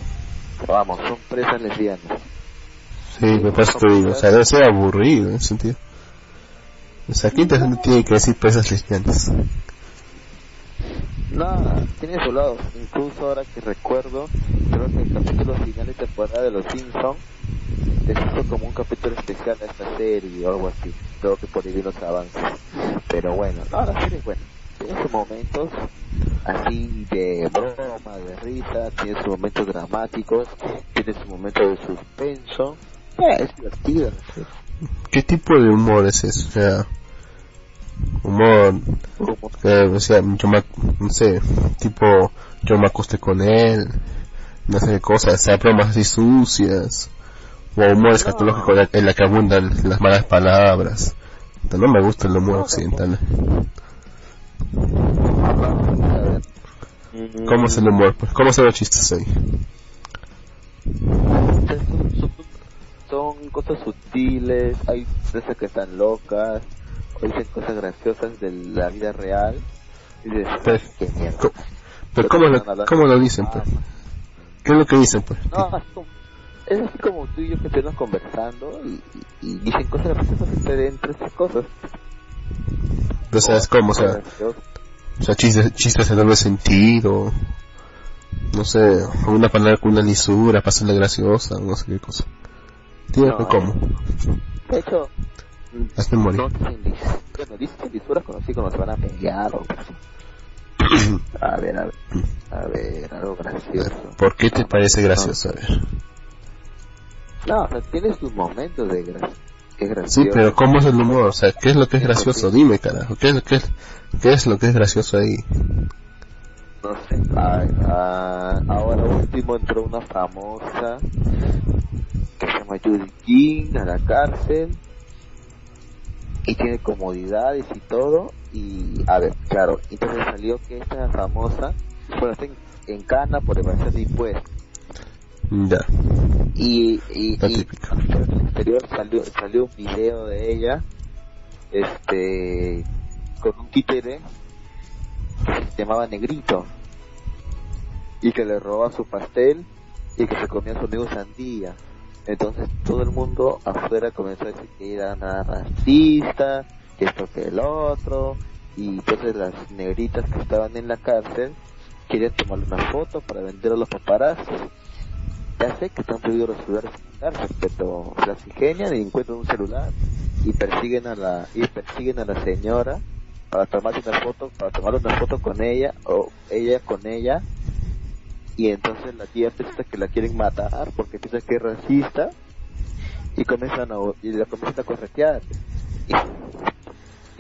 Pero vamos, son presas lesbianas. Sí, me pasa te digo. O sea, debe ser aburrido en ese sentido. O sea, qué interesante tiene que decir presas lesbianas. No, tiene su lado. Incluso ahora que recuerdo, creo que el capítulo final de temporada de Los Simpsons les hizo como un capítulo especial a esta serie o algo así. Creo que por ahí los avances. Pero bueno, no, la serie es buena. Tiene sus momentos así de broma, de risa, tiene sus momentos dramáticos, tiene sus momentos de suspenso. Eh, es serie. ¿Qué tipo de humor es eso? Humor, eh, o sea, yo me, no sé, tipo, yo me acosté con él, no sé qué cosas, o sea, bromas así sucias, o humor escatológico en la- en la que abundan las malas palabras. No me gusta el humor occidental. ¿Cómo es el humor? Pues, ¿cómo son los chistes ahí? son, son- son cosas sutiles, hay veces que están locas, o dicen cosas graciosas de la vida real. Y dices, Pero, qué mierda. co- pero ¿cómo lo, cómo lo dicen, pues? ¿Qué es lo que dicen, pues? No, es así como tú y yo que estamos conversando y, y, dicen cosas graciosas entre, entre estas cosas. No sabes cómo, o sea, o sea chistes, chistes en doble sentido, no sé, una palabra con una lisura, pasarle graciosa, no sé qué cosa. Dime no, cómo. De hecho, Hazme morir. no bueno, dicen lisuras cuando sí cuando se van a pelear o así. A ver, a ver, a ver, algo gracioso. ¿Por qué te parece gracioso? A ver. No, o sea, tiene sus momentos de gra que es Sí, pero ¿cómo es el humor? O sea, ¿qué es lo que es gracioso? Dime, carajo, ¿qué es, qué es, qué es lo que es gracioso ahí? No sé. Ay, ah, ahora último entró una famosa que se llama Judy King a la cárcel y tiene comodidades y todo y a ver, claro, entonces salió que esta famosa, bueno, está en, en cana por evasión de impuestos. Ya, y, y, y en el exterior salió, salió un video de ella este con un títere que se llamaba Negrito y que le robaba su pastel y que se comía su amigo sandía entonces todo el mundo afuera comenzó a decir que era una racista que esto que el otro y entonces las negritas que estaban en la cárcel querían tomarle una foto para vender a los paparazzi ya sé que están prohibidos los celulares en la cárcel, pero las ingenian y encuentran un celular y persiguen a la y persiguen a la señora para tomarse una foto, para tomar una foto con ella o ella con ella y entonces la tía piensa que la quieren matar porque piensa que es racista y comienzan a y la comienzan a corretear y,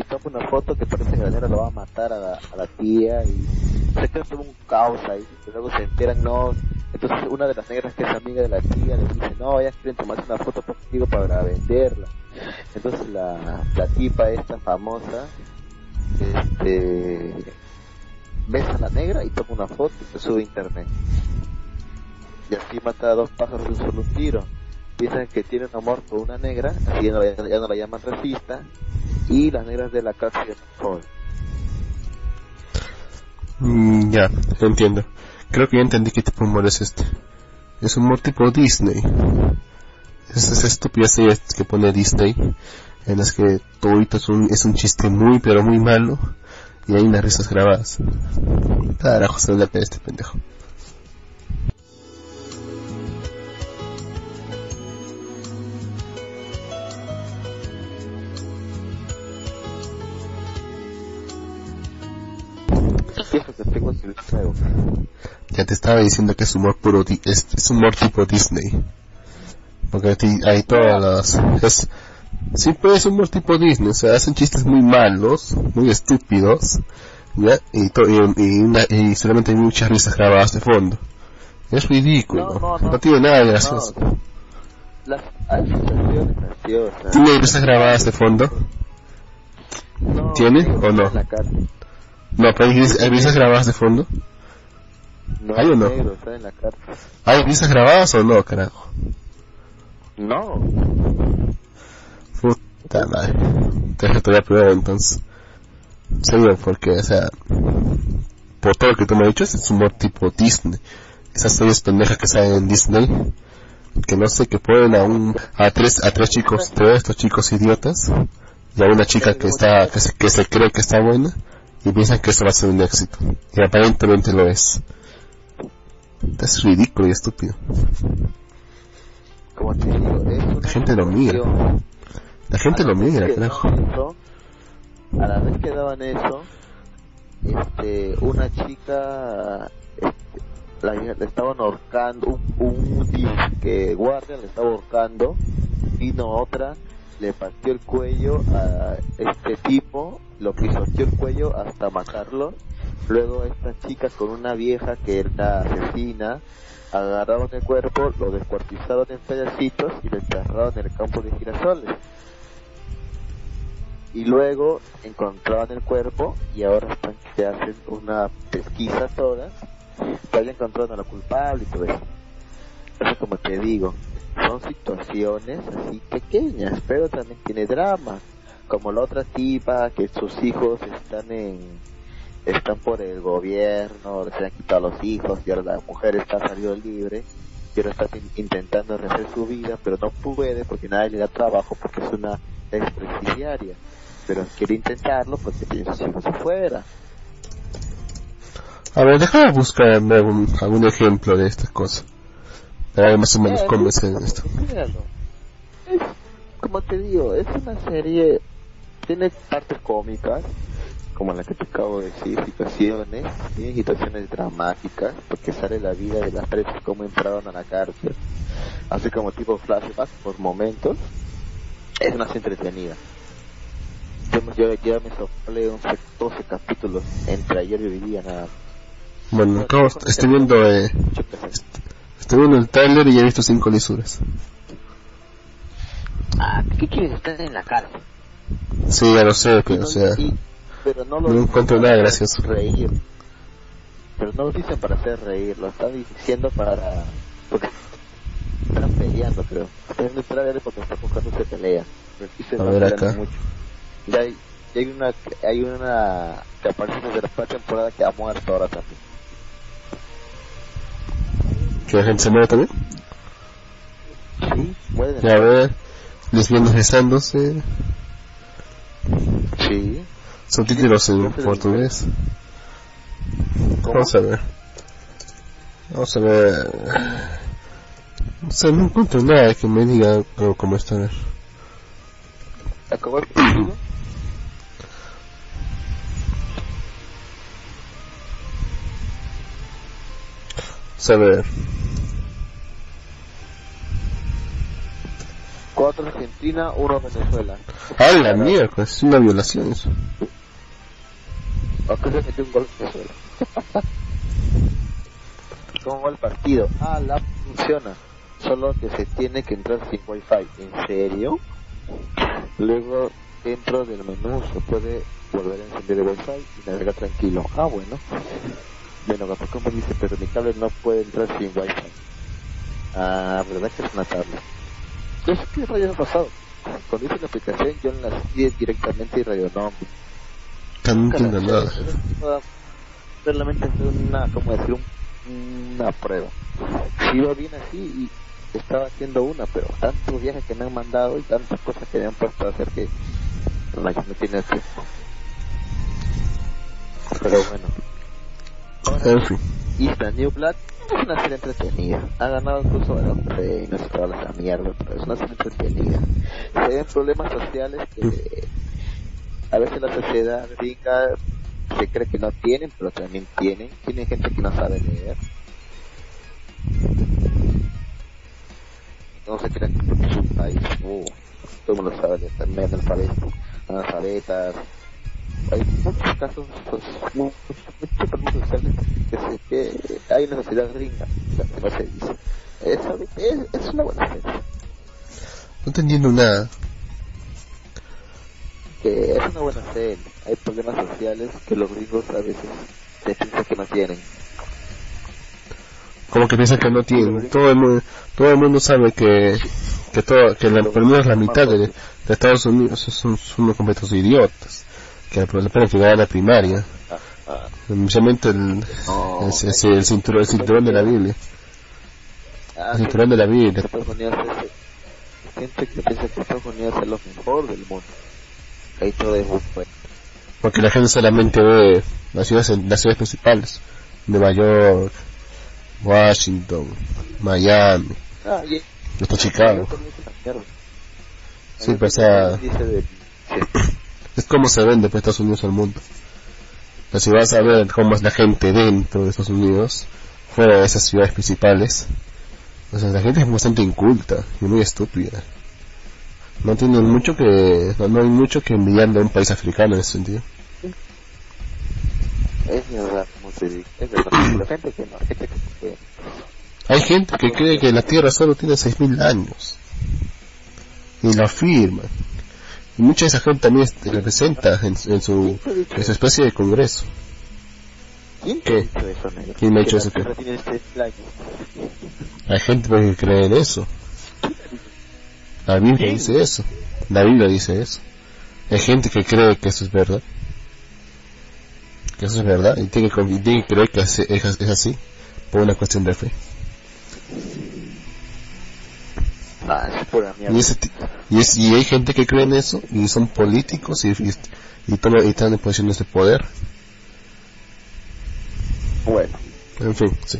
toma una foto que parece que la señora lo va a matar a la, a la tía y se crea todo un caos ahí y luego se enteran no entonces una de las negras que es amiga de la tía le dice, no, ellas quieren tomarse una foto contigo para venderla. Entonces la, la tipa esta famosa, este, besa a la negra y toma una foto y se sube a internet. Y así mata a dos pájaros de un solo tiro. Piensan que tiene un amor por una negra, así ya no, la- ya no la llaman racista, y las negras de la ya son jóvenes. Mm, ya, entiendo. Creo que ya entendí qué tipo de humor es este. Es humor tipo Disney. Es esa estúpida serie que pone Disney, en las que todo es un, es un chiste muy pero muy malo, y hay unas risas grabadas. Carajo, se le pena este pendejo. Ya te estaba diciendo que es humor puro, es, es humor tipo Disney. Porque hay todas las, pues es humor tipo Disney, o sea, hacen chistes muy malos, muy estúpidos, ya, y, to- y, y, una- y solamente hay muchas risas grabadas de fondo. Es ridículo, No, no, no. tiene nada de gracioso. las graciosas. ¿Tiene risas grabadas de fondo? No, ¿Tiene o no? No, pero hay, hay risas grabadas de fondo. No, ¿Hay o no? negro, está en la. ¿Hay risas grabadas o no, carajo? No. Puta madre. Te dejo todavía prueba entonces. Serio, porque, o sea, por todo lo que tú me has dicho, es humor tipo Disney. Esas series pendejas que salen en Disney, que no sé, que ponen a un, a tres, a tres chicos, tres estos chicos idiotas, y a una chica que está, que se, que se cree que está buena, y piensan que eso va a ser un éxito. Y aparentemente lo es. Es ridículo y estúpido. Como te digo, es una La gente lo mira. La gente lo mira, que carajo. eso, a la vez que daban eso, este, una chica, este, la, le estaban ahorcando, un, un disque guardia le estaba ahorcando, vino otra, le partió el cuello a este tipo, lo pisoteó el cuello hasta matarlo, luego esta chica con una vieja que era asesina, agarraron el cuerpo, lo descuartizaron en pedacitos y lo enterraron en el campo de girasoles y luego encontraban el cuerpo y ahora que hacen una pesquisa todas para encontrar a la culpable y todo eso. Eso como te digo, son situaciones así pequeñas, pero también tiene drama, como la otra tipa que sus hijos están en están por el gobierno, se han quitado los hijos y ahora la mujer está salido libre pero está intentando rehacer su vida, pero no puede porque nadie le da trabajo porque es una ex pero quiere intentarlo porque tiene sus hijos afuera. A ver, déjame buscar algún, algún ejemplo de estas cosas. Para ver más o menos cómo es esto. Es, como te digo, es una serie, tiene partes cómicas, como la que te acabo de decir, situaciones, tiene situaciones dramáticas, porque sale la vida de las tres cómo entraron a la cárcel, así como tipo flashbacks por momentos, es una serie entretenida. Yo, ya me soplé 12 capítulos entre ayer y hoy día nada bueno, acabo, estoy viendo, eh, estoy viendo el trailer y he visto cinco lisuras. Ah, ¿qué quieres estar en la cárcel? Sí, ya lo sé, pero o sea, no, encuentro nada gracioso. Reír. Pero no lo dicen para hacer reír, lo están diciendo para... porque están peleando, creo. Están en el trailer porque están buscando se pelea. A ver acá. Mucho. Y hay, hay una, hay una que aparece desde la primera temporada que ha muerto ahora también. ¿Que la gente se muere también? Sí, muere. Ya ver, lesbianas besándose. Sí. Subtítulos en portugués. Vamos a ver. Vamos a ver. No sé, no encuentro nada que me diga cómo está. ¿Acabó el a ver. Cuatro Argentina, uno Venezuela. Ah, la mierda, es una violación eso. ¿A qué se metió un gol Venezuela? ¿Cómo va el partido? Ah, la funciona. Solo que se tiene que entrar sin wifi. ¿En serio? Luego, dentro del menú se puede volver a encender el wifi y navegar tranquilo. Ah, bueno. Bueno, Capcom me dice, pero mi cable no puede entrar sin wifi. Ah, ¿verdad que es una tablet? Entonces, ¿qué rayos ha pasado? Cuando hice la aplicación, yo la enlace directamente y radio no. No entiendo nada. Solamente fue una, como decir, un, una prueba. Si iba bien así y estaba haciendo una, pero tantos viajes que me han mandado y tantas cosas que me han puesto a hacer que no, no tiene tiempo. Pero bueno. Y esta New Black es una serie entretenida. Ha ganado incluso el hombre y no se toda la mierda, pero es una serie entretenida. Se ven problemas sociales que a veces la sociedad rica se cree que no tienen, pero también tienen. Tienen gente que no sabe leer. No se crean que es un país, uh, todo el mundo sabe leer, también analfabetas, hay muchos casos, pues, muchos, muchos sociales que, que hay una sociedad gringa, no se dice. Es, es, es una buena serie. No entendiendo nada. Que es una buena serie. Hay problemas sociales que los gringos a veces se piensan que no tienen. Como que piensan que no tienen. Todo el mundo, todo el mundo sabe que que todo, que la, por lo menos la mitad de, de Estados Unidos son, son unos completos idiotas que apenas llegar a la primaria. Especialmente el, el, el, cinturón, el cinturón de la Biblia. El cinturón de la Biblia. Gente que piensa que Estados Unidos es lo mejor del mundo. Ahí todo es bueno. Porque la gente solamente ve las ciudades, las ciudades principales. Nueva York, Washington, Miami, ah, hasta Chicago. Sí, pues, es como se vende pues, Estados Unidos al mundo. Pero si vas a ver cómo es la gente dentro de Estados Unidos, fuera de esas ciudades principales, o sea, la gente es bastante inculta y muy estúpida. No tienen mucho que, no, hay mucho que envidiarle a un país africano en ese sentido. Es verdad, como se dice, es verdad. Gente que no, gente que... Hay gente que cree que la Tierra solo tiene 6.000 años. Y lo afirman. Y mucha de esa gente también representa en, en, su, en su especie de congreso. ¿Quién ¿Qué? ¿Quién me ha dicho eso? Que... Hay gente que cree en eso. La Biblia dice eso. La Biblia dice eso. Hay gente que cree que eso es verdad. Que eso es verdad. Y tiene que, tiene que creer que es, es, es así. Por una cuestión de fe. Ah, es pura mierda. Y, ese ti- y, es- y hay gente que cree en eso, y son políticos, y, y, y, toman- y están en posiciones de poder. Bueno, En fin, sí.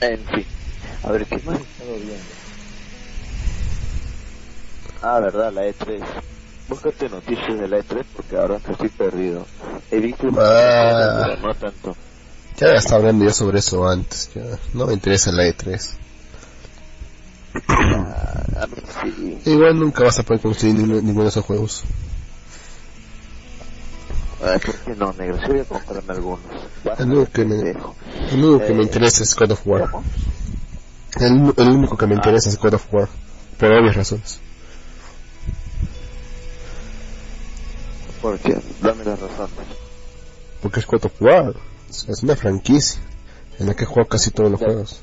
en fin. A ver, ¿qué más he estado viendo? Ah, verdad, la E3. Búscate noticias de la E3 porque ahora estoy perdido. He visto Ah. pero no tanto. Ya estaba hablando yo sobre eso antes, ya. No me interesa la E3. Ah, a mí sí. Igual nunca vas a poder conseguir ninguno, ninguno de esos juegos. Ah, ¿Por qué no, negro? Sí voy a comprarme algunos. Vas El único que me- pendejo. El único que me Eh, interesa es God of War. El, el único que me Ah. interesa es God of War. Por obvias razones. ¿Por qué? Dame las razones. Porque es God of War. Es una franquicia en la que juego casi todos los juegos.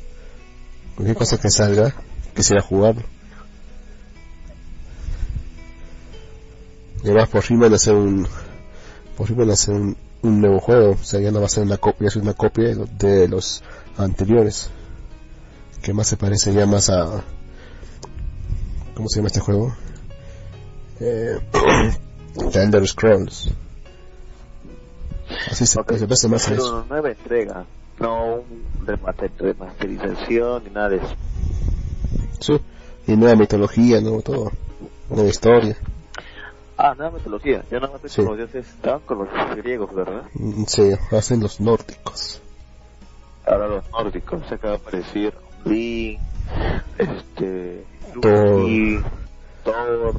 Cualquier cosa que salga, quisiera jugarlo. Y además por fin van a hacer un, por fin van a hacer un, un nuevo juego. O sea, ya no va a ser una copia, es una copia de los anteriores. Que más se parece ya más a, ¿cómo se llama este juego? Eh, The Elder Scrolls. Así se, Ok, se parece más a eso. una nueva entrega. No un remate- remasterización ni nada de eso. Sí. Y nueva mitología, nuevo todo. Nueva historia. Ah, nueva mitología. Ya no me Sí. con los dioses, estaban con los griegos, ¿verdad? Mm, Sí, hacen los nórdicos. Ahora los nórdicos, se acaba de aparecer Lee, este, Thor. Thor,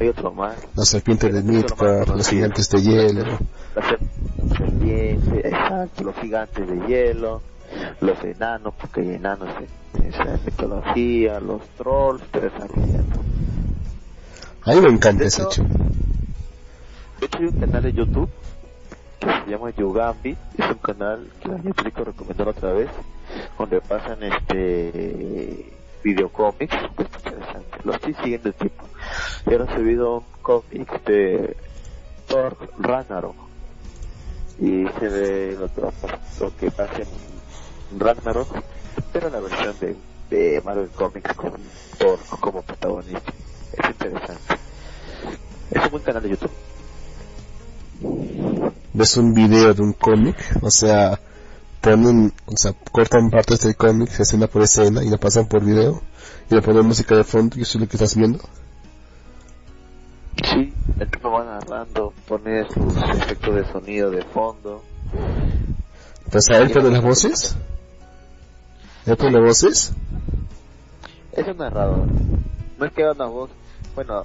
hay otro más. La serpiente de Midgard, los gigantes de hielo. La serpiente, exacto, los gigantes de hielo, los enanos, porque hay enanos en esa mitología, los trolls, toda esa. A mí me encanta ese hecho-. De hecho hay un canal de YouTube que se llama Yogambi, es un canal que la Netflix recomendó la otra vez, donde pasan este videocómics, que está interesante. Lo estoy siguiendo el tipo. Y ahora han subido un cómic de Thor Ragnarok. Y se ve lo que pasa en Ragnarok, pero la versión de, de Marvel Comics con Thor como protagonista. Es interesante. Es un buen canal de YouTube. Ves un video de un cómic, o sea, ponen, o sea, cortan partes del cómic, escena por escena, y lo pasan por video, y le ponen música de fondo, y eso es lo que estás viendo. Sí, el tipo va narrando, pone sus efectos de sonido de fondo. Pues a él pone las voces. ¿Él pone voces? Es un narrador. No es que haga una voz, bueno,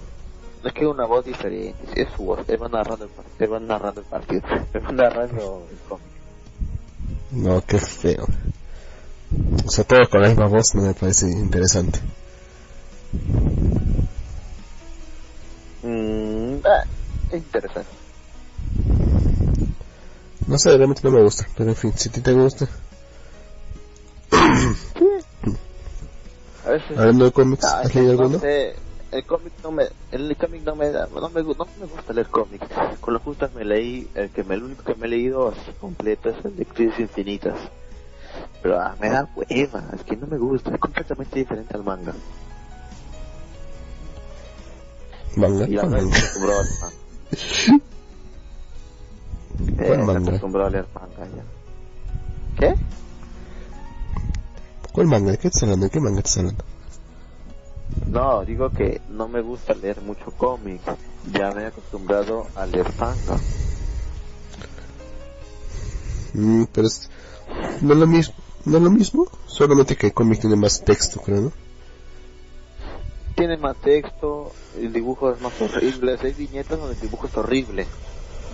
no es que una voz diferente, es su voz. Él va narrando el él va narrando el partido, él va narrando el cómic. No, qué feo. O sea, todo con la misma voz no me parece interesante. Mm, ah, es interesante. No sé, realmente no me gusta, pero en fin, si a ti te gusta. A veces Hablando de cómics, Ah, es ¿has leído no alguno? sé, el cómic no me, el cómic no me da, no me, no me gusta leer cómics. Con lo justas me leí, el que me, el único que me he leído así completo es el de Crisis Infinitas. Pero ah, me da hueva, es que no me gusta, es completamente diferente al manga. Manga, Y la ¿cuál verdad manga? ¿Cuál Eh, manga? acostumbrado a leer manga ya. ¿Qué? ¿Cuál manga? ¿De qué estás hablando? ¿De qué manga estás hablando? No, digo que no me gusta leer mucho cómic. Ya me he acostumbrado a leer manga. Mm, pero es... No es lo mismo, no es lo mismo, solamente que el cómic tiene más texto, creo, ¿no? Tiene más texto, el dibujo es más horrible, hay viñetas donde el dibujo es horrible.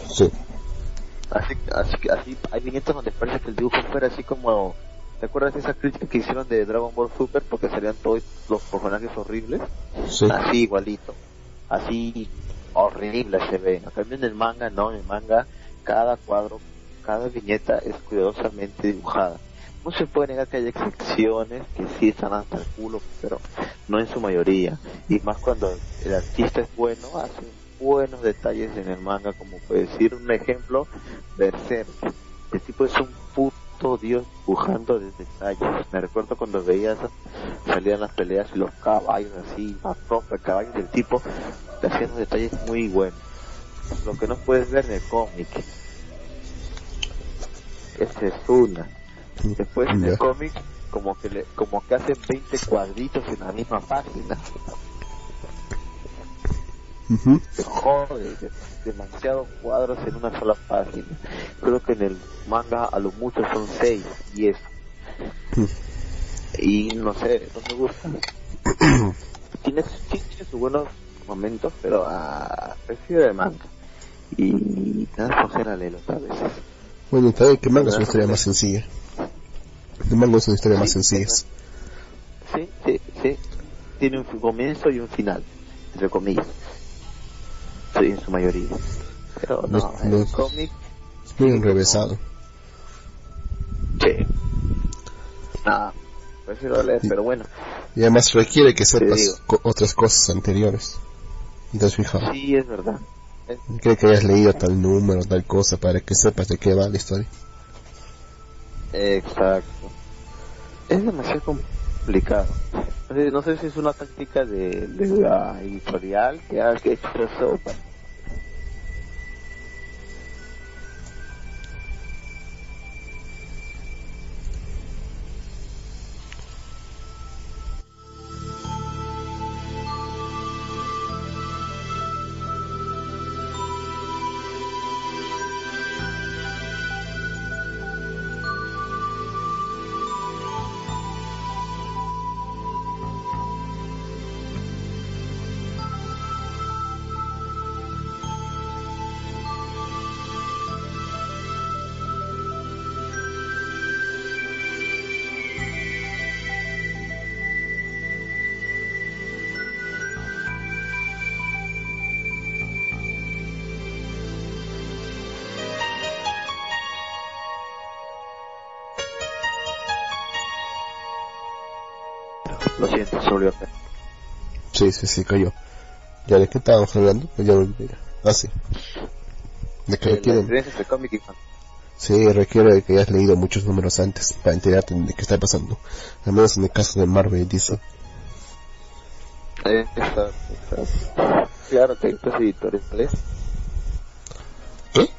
Sí. Así, así, que- así, hay viñetas donde parece que el dibujo fuera así como, ¿te acuerdas de esa crítica que hicieron de Dragon Ball Super porque salían todos los personajes horribles? Sí. Así igualito, así horrible se ve. En cambio en el manga no, en el manga cada cuadro, cada viñeta es cuidadosamente dibujada. No se puede negar que hay excepciones que sí están hasta el culo, pero no en su mayoría. Y más cuando el artista es bueno, hace buenos detalles en el manga, como puede decir un ejemplo, Berserk. El tipo es un puto santo Dios dibujando de detalles. Me recuerdo cuando veías, salían las peleas y los caballos así, más el caballo del tipo, te hacían detalles muy buenos. Lo que no puedes ver en el cómic. Esa es una. Después en el cómic, como que le, como que hacen 20 cuadritos en la misma página. Joder, demasiados cuadros en una sola página. Creo que en el manga a lo mucho son 6, 10. Y no sé, no me gusta. tiene, tiene sus buenos momentos, pero ah, prefiero el manga. Y nada, flojera leerlo a veces. Bueno, está bien que manga es una historia más sencilla. El manga es una historia más sencilla. Sí, sí, sí. Tiene un comienzo y un final, entre comillas. Sí, en su mayoría. Pero no, el cómic... Es muy enrevesado. Sí. Nada, prefiero leer, pero bueno. Y además requiere que sepas otras cosas anteriores. ¿Y te has fijado? Sí, es verdad. Creo que hayas leído tal número, tal cosa, para que sepas de qué va la historia. Exacto. Es demasiado complicado. No sé si es una táctica de, la editorial que ha hecho eso Lo siento, se volvió Sí, sí, sí, cayó. ¿Ya de qué estábamos hablando? Pues ya me Ah, sí. De que requiere... Sí, requiere que hayas leído muchos números antes para enterarte de qué está pasando. Al menos en el caso de Marvel, dice. Eh, está, Claro que hay otros editores. ¿Qué?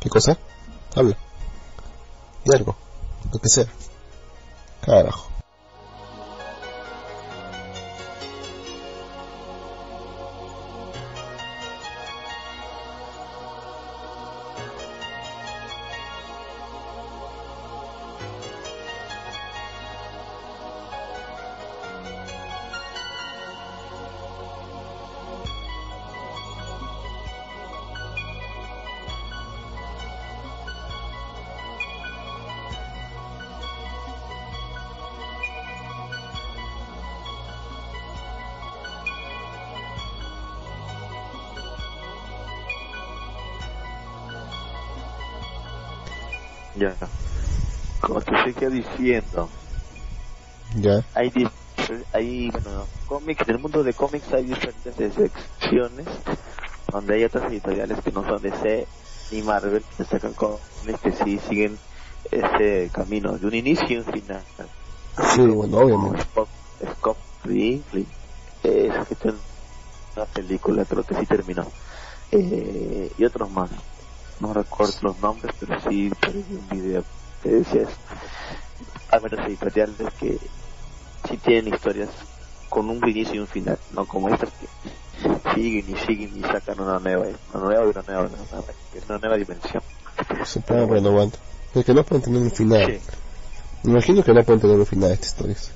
¿Qué cosa? Habla. De algo. Lo que sea. Carajo. Seguía diciendo. Ya. Hay, hay bueno, cómics, en el mundo de cómics hay diferentes secciones donde hay otras editoriales que no son de C ni Marvel, que sacan cómics que sí siguen ese camino de un inicio y un final. Sí, bueno, obviamente. Scott Ridley, que tiene una película, creo que sí terminó. Eh, y otros más no recuerdo los nombres, pero sí perdí un video que decía menos editoriales que sí tienen historias con un inicio y un final, no como estas que siguen y siguen y sacan una nueva, una nueva y una nueva, una nueva, dimensión. Se pueden renovando. Es que no pueden tener un final. Me imagino que no pueden tener un final de estas historias.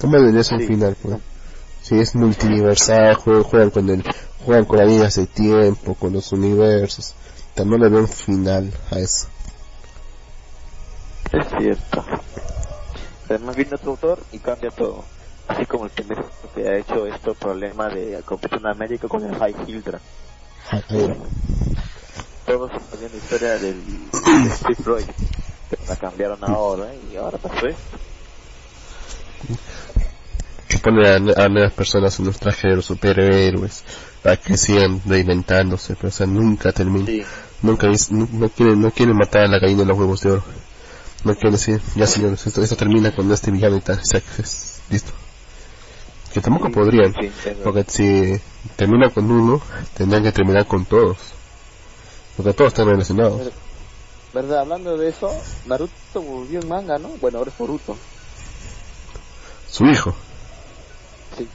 ¿Cómo debería ser un final, pues? Si es multiversal, juegan, con el, juegan con las líneas de tiempo, con los universos no le veo un final a eso. Es cierto. Además viene otro autor y cambia todo. Así como el primer que ha hecho esto problema de Competición América con el High Hildra. Todos sabían la historia del, Steve Roy. La cambiaron ahora y ahora pasó esto. Que pone a, nuevas personas en los trajes de los superhéroes para que sigan reinventándose, pero o sea, nunca termina. nunca no, no quieren no quieren matar a la gallina de los huevos de oro no quieren decir ya señores esto, esto termina con este villano y tal listo. Que tampoco podrían porque si termina con uno tendrían que terminar con todos. Porque todos están relacionados. Verdad hablando de eso Naruto volvió en manga no bueno ahora es Boruto. Su hijo. Sí.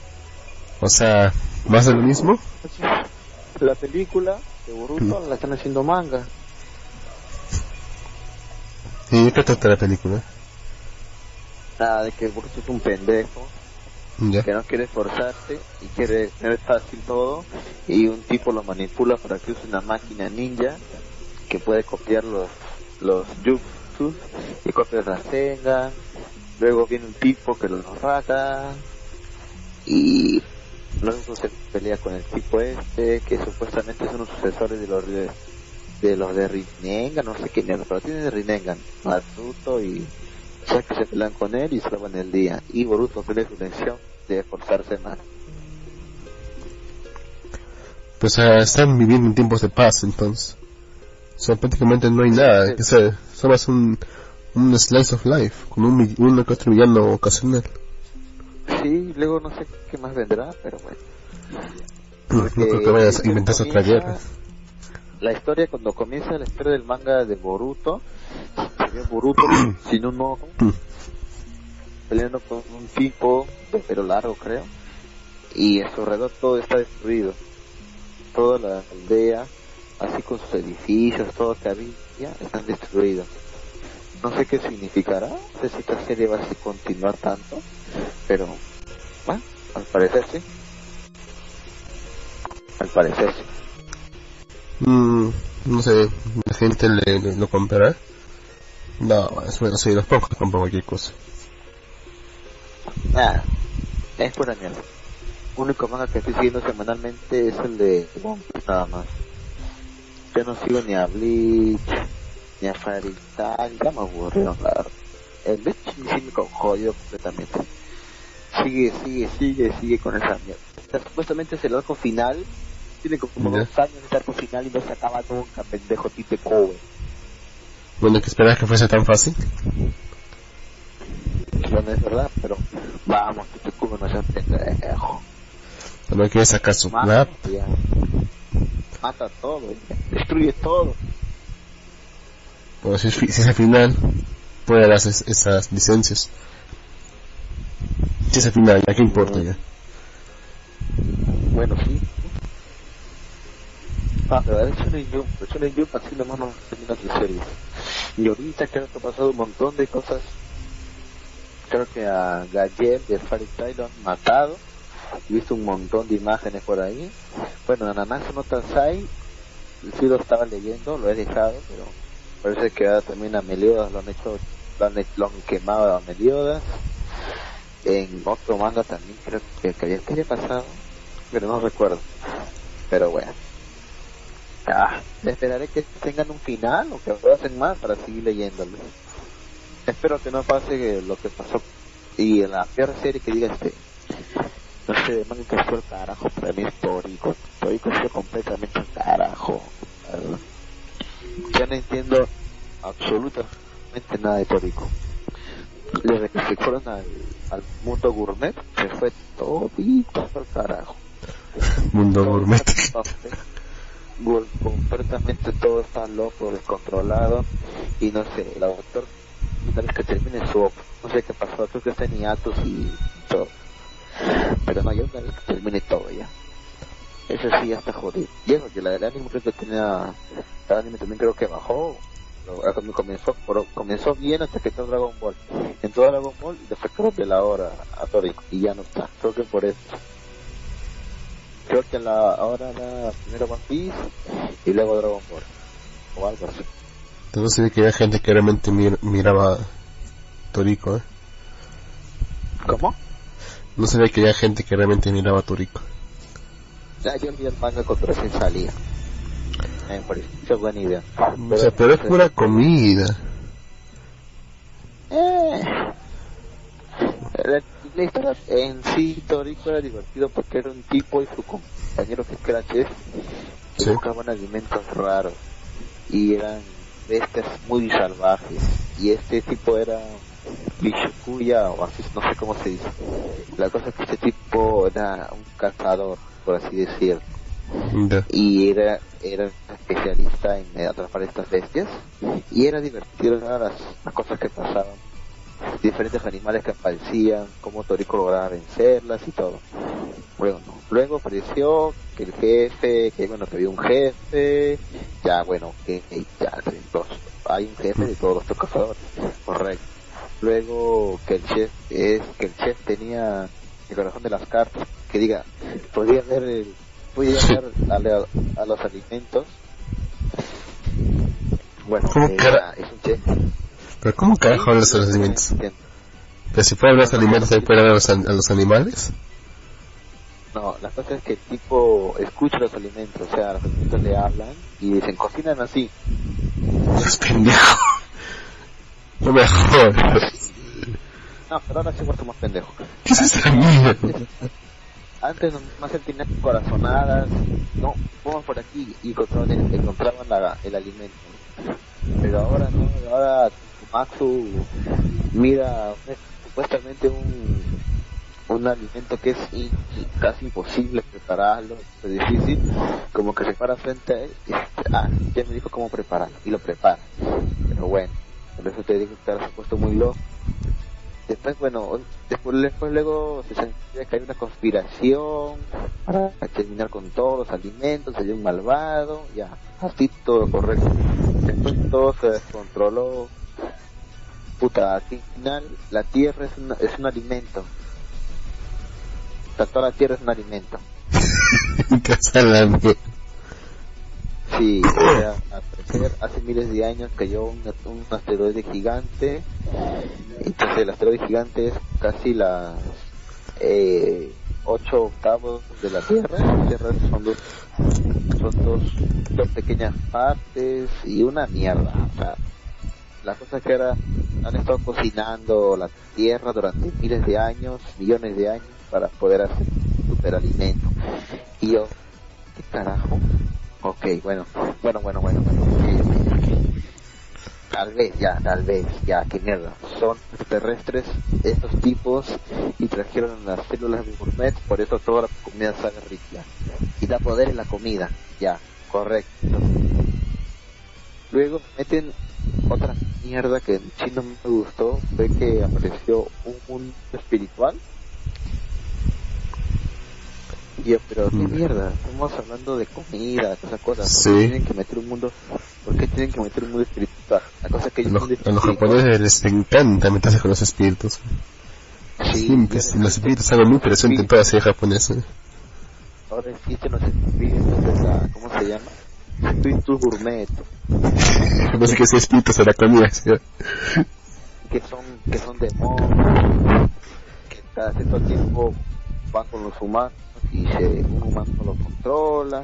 O sea más de lo mismo la película de Boruto la están haciendo manga. ¿Y de qué trata la película? Nada, de que Boruto es un pendejo que no quiere esforzarse y quiere tener fácil todo y un tipo lo manipula para que use una máquina ninja que puede copiar los los jutsus y copia las tengan luego viene un tipo que los rata y luego se pelea con el tipo este, que supuestamente son los sucesores de los de, los de Rinengan, no sé quién pero tienen de Rinengan, Naruto y ya que se pelean con él y salvan el día. Y Boruto tiene su intención de esforzarse más. Pues uh, están viviendo en tiempos de paz entonces. O sea, prácticamente no hay nada, que sea, solo es un, un slice of life, con un, un otro villano ocasional. Sí, luego no sé qué más vendrá, pero bueno. No, creo que vayas a inventar otra guerra. La historia, cuando comienza la historia del manga de Boruto, se Boruto sin un ojo, peleando con un tipo de pelo largo, creo, y a su alrededor todo está destruido. Toda la aldea, así con sus edificios, todo que había, están destruidos. No sé qué significará, no sé si esta serie va a continuar tanto, pero bueno, al parecer sí. Al parecer sí. Mm, no sé, la gente le, lo comprará. No, bueno, sí, los pocos compran cualquier cosa. Nada, es pura mierda. Único manga que estoy siguiendo semanalmente es el de nada más. Yo no sigo ni a Bleach, ni a Fairy Tail, ya me aburrieron, la El Bleach sí me jodido completamente sigue, sigue, sigue, sigue con esa mierda. Supuestamente es el arco final, tiene como dos años de arco final y no se acaba nunca, pendejo tipo Cowe. Bueno, que esperas que fuese tan fácil? Bueno, es verdad, pero vamos, Tite Cowe no seas pendejo. No quieres sacar su mata, Mata todo, destruye todo. Bueno, si, si es el final, puede dar esas licencias. Si es final, ¿a qué importa ya? Bueno, sí. Ah, Jump, es un Jump así nomás no termina su serie. Y ahorita creo que ha pasado un montón de cosas. Creo que a Gallem de Fairy lo han matado. He visto un montón de imágenes por ahí. Bueno, Ananasu no Tansai, sí lo estaba leyendo, lo he dejado, pero parece que ahora también a Meliodas lo han hecho, lo han, lo han quemado a Meliodas en otro manga también creo que, que había, pasado, pero no recuerdo. Pero bueno. Ah, esperaré que tengan un final o que lo hacen más para seguir leyéndolo. Espero que no pase lo que pasó y en la peor serie que diga este no sé, manga que fue el carajo para mí histórico. Histórico fue completamente el carajo. Ya no entiendo absolutamente nada de Tórico desde que se fueron al, al mundo gourmet, se fue todito al carajo. Mundo gourmet. Completamente todo está loco, descontrolado, y no sé, el autor, una vez que termine su no sé qué pasó, creo que está en y todo. Pero no, yo una vez que termine todo ya. Eso sí ya está jodido. Y eso, que la del anime creo que tenía, el anime también creo que bajó, comenzó comenzó bien hasta que entró Dragon Ball entró Dragon Ball y le sacaron de la hora a Tori y ya no está creo que por eso creo que la ahora la primero One Piece y luego Dragon Ball o algo así entonces que había gente que realmente miraba Toriko ¿eh? ¿cómo? no sabía que había gente que realmente miraba a Toriko ya yo vi el manga cuando recién salía me pareció buena idea. Pero, o sea, pero es pura comida. Eh, la, historia en sí, Torico era divertido porque era un tipo y su compañero que era chef que buscaban alimentos raros. y eran bestias muy salvajes. Y este tipo era Bichukuya o así no sé cómo se dice. La cosa es que este tipo era un cazador por así decirlo. Y era era especialista en atrapar estas bestias. Y era divertido las, las cosas que pasaban diferentes animales que aparecían, cómo Toriko lograba vencerlas y todo. Bueno, luego apareció que el jefe, que bueno, que había un jefe, ya bueno, que, ya hay un jefe de todos los cazadores, correcto. Luego que el chef es que el chef tenía el corazón de las cartas, que diga, podía ver el, podía ver a, los alimentos. Bueno, es un chef ¿Pero cómo carajo hablas a los alimentos? ¿Pero si puede hablar de los alimentos, también puede hablar a los, animales? No, la cosa es que el tipo escucha los alimentos, o sea, los alimentos le hablan y dicen, cocinan así. Es pendejo. No me jodas. No, pero ahora sí muerto más pendejo. ¿Qué es esa mierda? Antes nomás él tenía corazonadas, no, vamos por aquí y encontraban encontraban la, el alimento. Pero ahora no, ahora Maxu mira supuestamente un, un alimento que es casi imposible prepararlo, es difícil, como que se para frente a él y ah, ya me dijo cómo prepararlo y lo prepara. Pero bueno, por eso te digo que ahora se ha puesto muy loco. Después, bueno, después, después luego se sentía que hay una conspiración para terminar con todos los alimentos, hay un malvado, ya, así todo correcto. Después todo se descontroló, puta, al final la tierra es, es un alimento. toda la tierra es un alimento. sí, hace miles de años cayó un, un asteroide gigante. Entonces el asteroide gigante es casi las eh, ocho octavos de la Tierra. La Tierra son dos, son dos, dos pequeñas partes y una mierda. O sea, la cosa es que ahora han estado cocinando la tierra durante miles de años, millones de años, para poder hacer superalimento. Y yo, ¿qué carajo? Ok, bueno, bueno, bueno, bueno, Tal vez, ya, tal vez, ya, qué mierda. Son terrestres estos tipos y trajeron las células de gourmet, por eso toda la comida sabe rica. Y da poder en la comida, ya, correcto. Luego meten otra mierda que en chino me gustó fue que apareció un mundo espiritual. Y yo, pero qué mm. mierda, estamos hablando de comida, esas cosas. ¿Por qué tienen que meter un mundo, por qué tienen que meter un mundo espiritual? La cosa que los, a los japoneses les encanta meterse con los espíritus. Sí, los espíritus son muy presentes en toda la serie japonesa. Ahora existen los espíritus de la, ¿cómo se llama? Espíritus gourmet. No sé qué es espíritus de la comida, Que son, que son demonios, que cada cierto tiempo van con los humanos y se, un humano lo controla.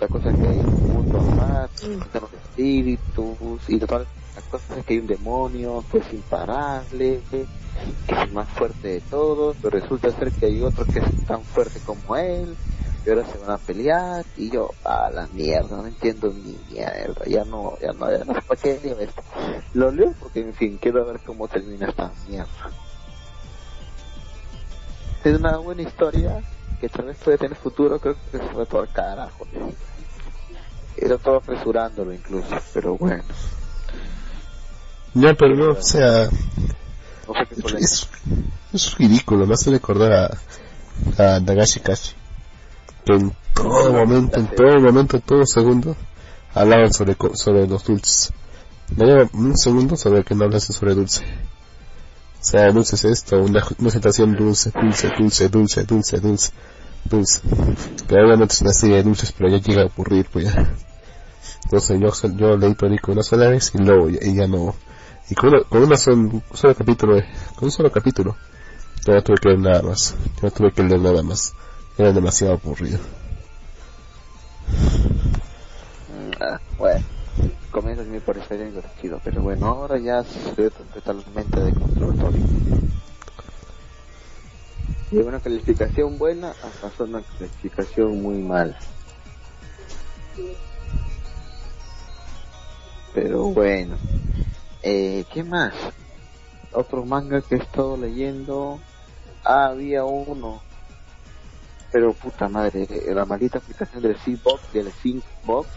La cosa es que hay un mundo más, los espíritus y total. La cosa es que hay un demonio que es imparable, que es el más fuerte de todos, pero resulta ser que hay otro que es tan fuerte como él y ahora se van a pelear y yo a la mierda no entiendo ni mierda ya no ya no ya no para qué leo esto lo leo porque en fin quiero ver cómo termina esta mierda. Es una buena historia que tal vez puede tener futuro creo que se fue todo al carajo era todo apresurándolo incluso pero bueno. Ya pero no o sea es, es ridículo me hace recordar a, a Nagashi Kashi que en todo momento, en todo momento, en todo segundo, hablaban sobre, sobre los dulces. No lleva un segundo sobre que no hablasen sobre dulce. O sea, dulce es esto, una, una situación dulce, dulce, dulce, dulce, dulce, dulce, dulce. Pero obviamente es una serie de dulces, pero ya llega a ocurrir, pues ya. Entonces yo, yo leí Perico una sola vez y luego y ya no. Y con, una, con un solo capítulo, con un solo capítulo, ya no tuve que leer nada más. Ya no tuve que leer nada más. Era demasiado aburrido. Ah, bueno, comienza por ser divertido, pero bueno, ahora ya se totalmente de control Y una calificación buena a pasar una calificación muy mala. Pero bueno. Eh, ¿Qué más? Otro manga que he estado leyendo. Ah, había uno. Pero puta madre, la maldita aplicación del Box, del Box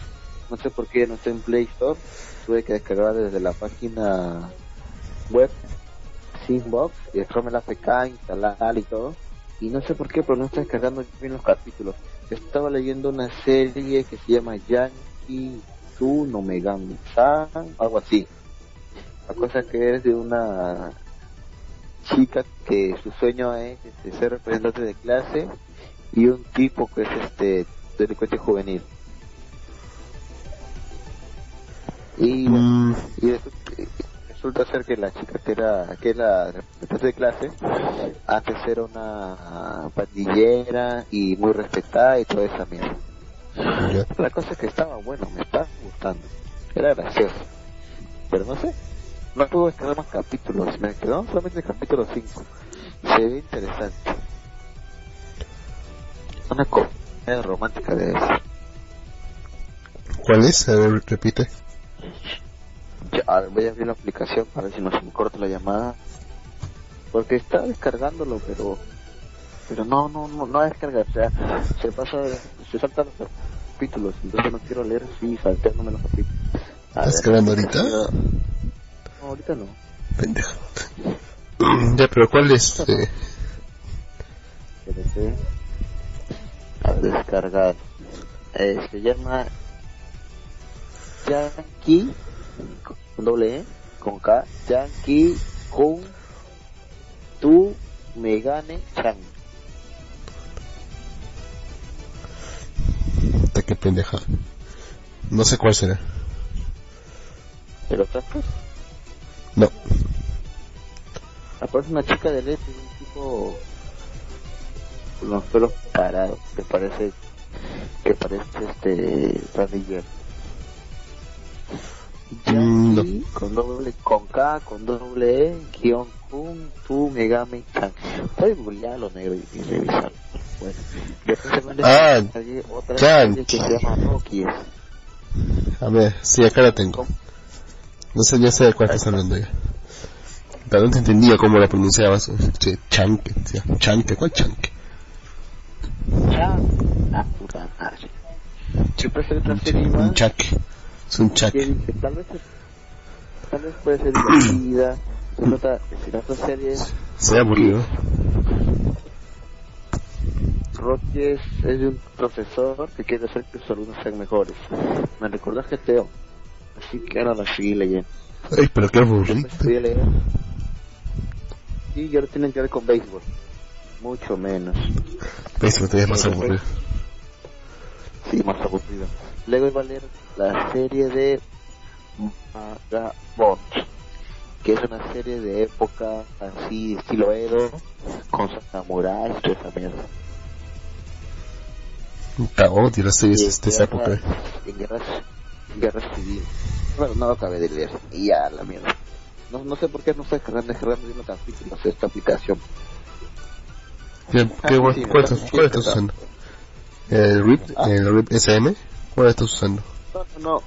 no sé por qué no está en Play Store, tuve que descargar desde la página web Box y después me la APK, instalar y todo. Y no sé por qué, pero no está descargando bien los capítulos. Estaba leyendo una serie que se llama Yankee no Megami San, algo así. La cosa que es de una chica que su sueño es este, ser representante de clase y un tipo que es este delincuente juvenil. Y, mm. resulta ser que la chica que era, que era representante de clase, antes era una pandillera y muy respetada y toda esa mierda. La cosa es que estaba bueno, me estaba gustando. Era gracioso. Pero no sé, no puedo escribir más capítulos, me quedaron solamente el capítulo 5. Se ve interesante. Una comedia romántica de eso. ¿Cuál es? A ver, repite. Ya, voy a abrir la aplicación para ver si no se me corta la llamada. Porque está descargándolo, pero pero no, no, no, no descarga, o sea, se pasa, se saltan los capítulos, entonces no quiero leer así, saltándome los capítulos. ¿Estás descargando ahorita? No, ahorita no. Pendejo. ya, pero ¿cuál es? Eh? A descargar. Eh, se llama Yankee, con doble E, con K, Yankee Kun Tu Megane Chan. Qué pendeja. No sé cuál será. ¿Pero tratas? No. Aparece una chica de leche, un tipo con los pelos parados, que parece que parece este Randy Mm, con doble, con K, con doble E, guion Kun, Tu, Megami, Chan. A googlear lo negro y, revisar. Bueno, después ah, otra Chan. que se llama Rocky. A ver, sí, acá la tengo. No sé, ya sé de cuál estás hablando ya. Pero no te entendía cómo la pronunciabas. Che, chanque, chanque, ¿cuál chanque? Chan, ah, puta madre. Siempre se otra serie Un chaque. Es un chat. tal vez, tal vez puede ser divertida. Se trata de otra serie. Se ha aburrido. Rocky es, es, de un profesor que quiere hacer que sus alumnos sean mejores. Me recordó a GTO. Así que ahora la seguí leyendo. Ay, pero qué aburrido. Y ahora tienen que ver con béisbol. Mucho menos. Béisbol todavía es más aburrido. Sí, más aburrido. Luego iba a leer la serie de Vagabond, que es una serie de época así, estilo Edo, con samuráis y esa mierda. odio las series de esa época. En guerra, guerra civil. Bueno, no lo acabé de leer. Y ya, la mierda. No, no sé por qué no estoy descargando, descargando capítulos esta aplicación. ¿Qué, qué, ¿Cuál, estás usando? ¿El RIP, el RIP SM? ¿Cuál estás usando? No, no,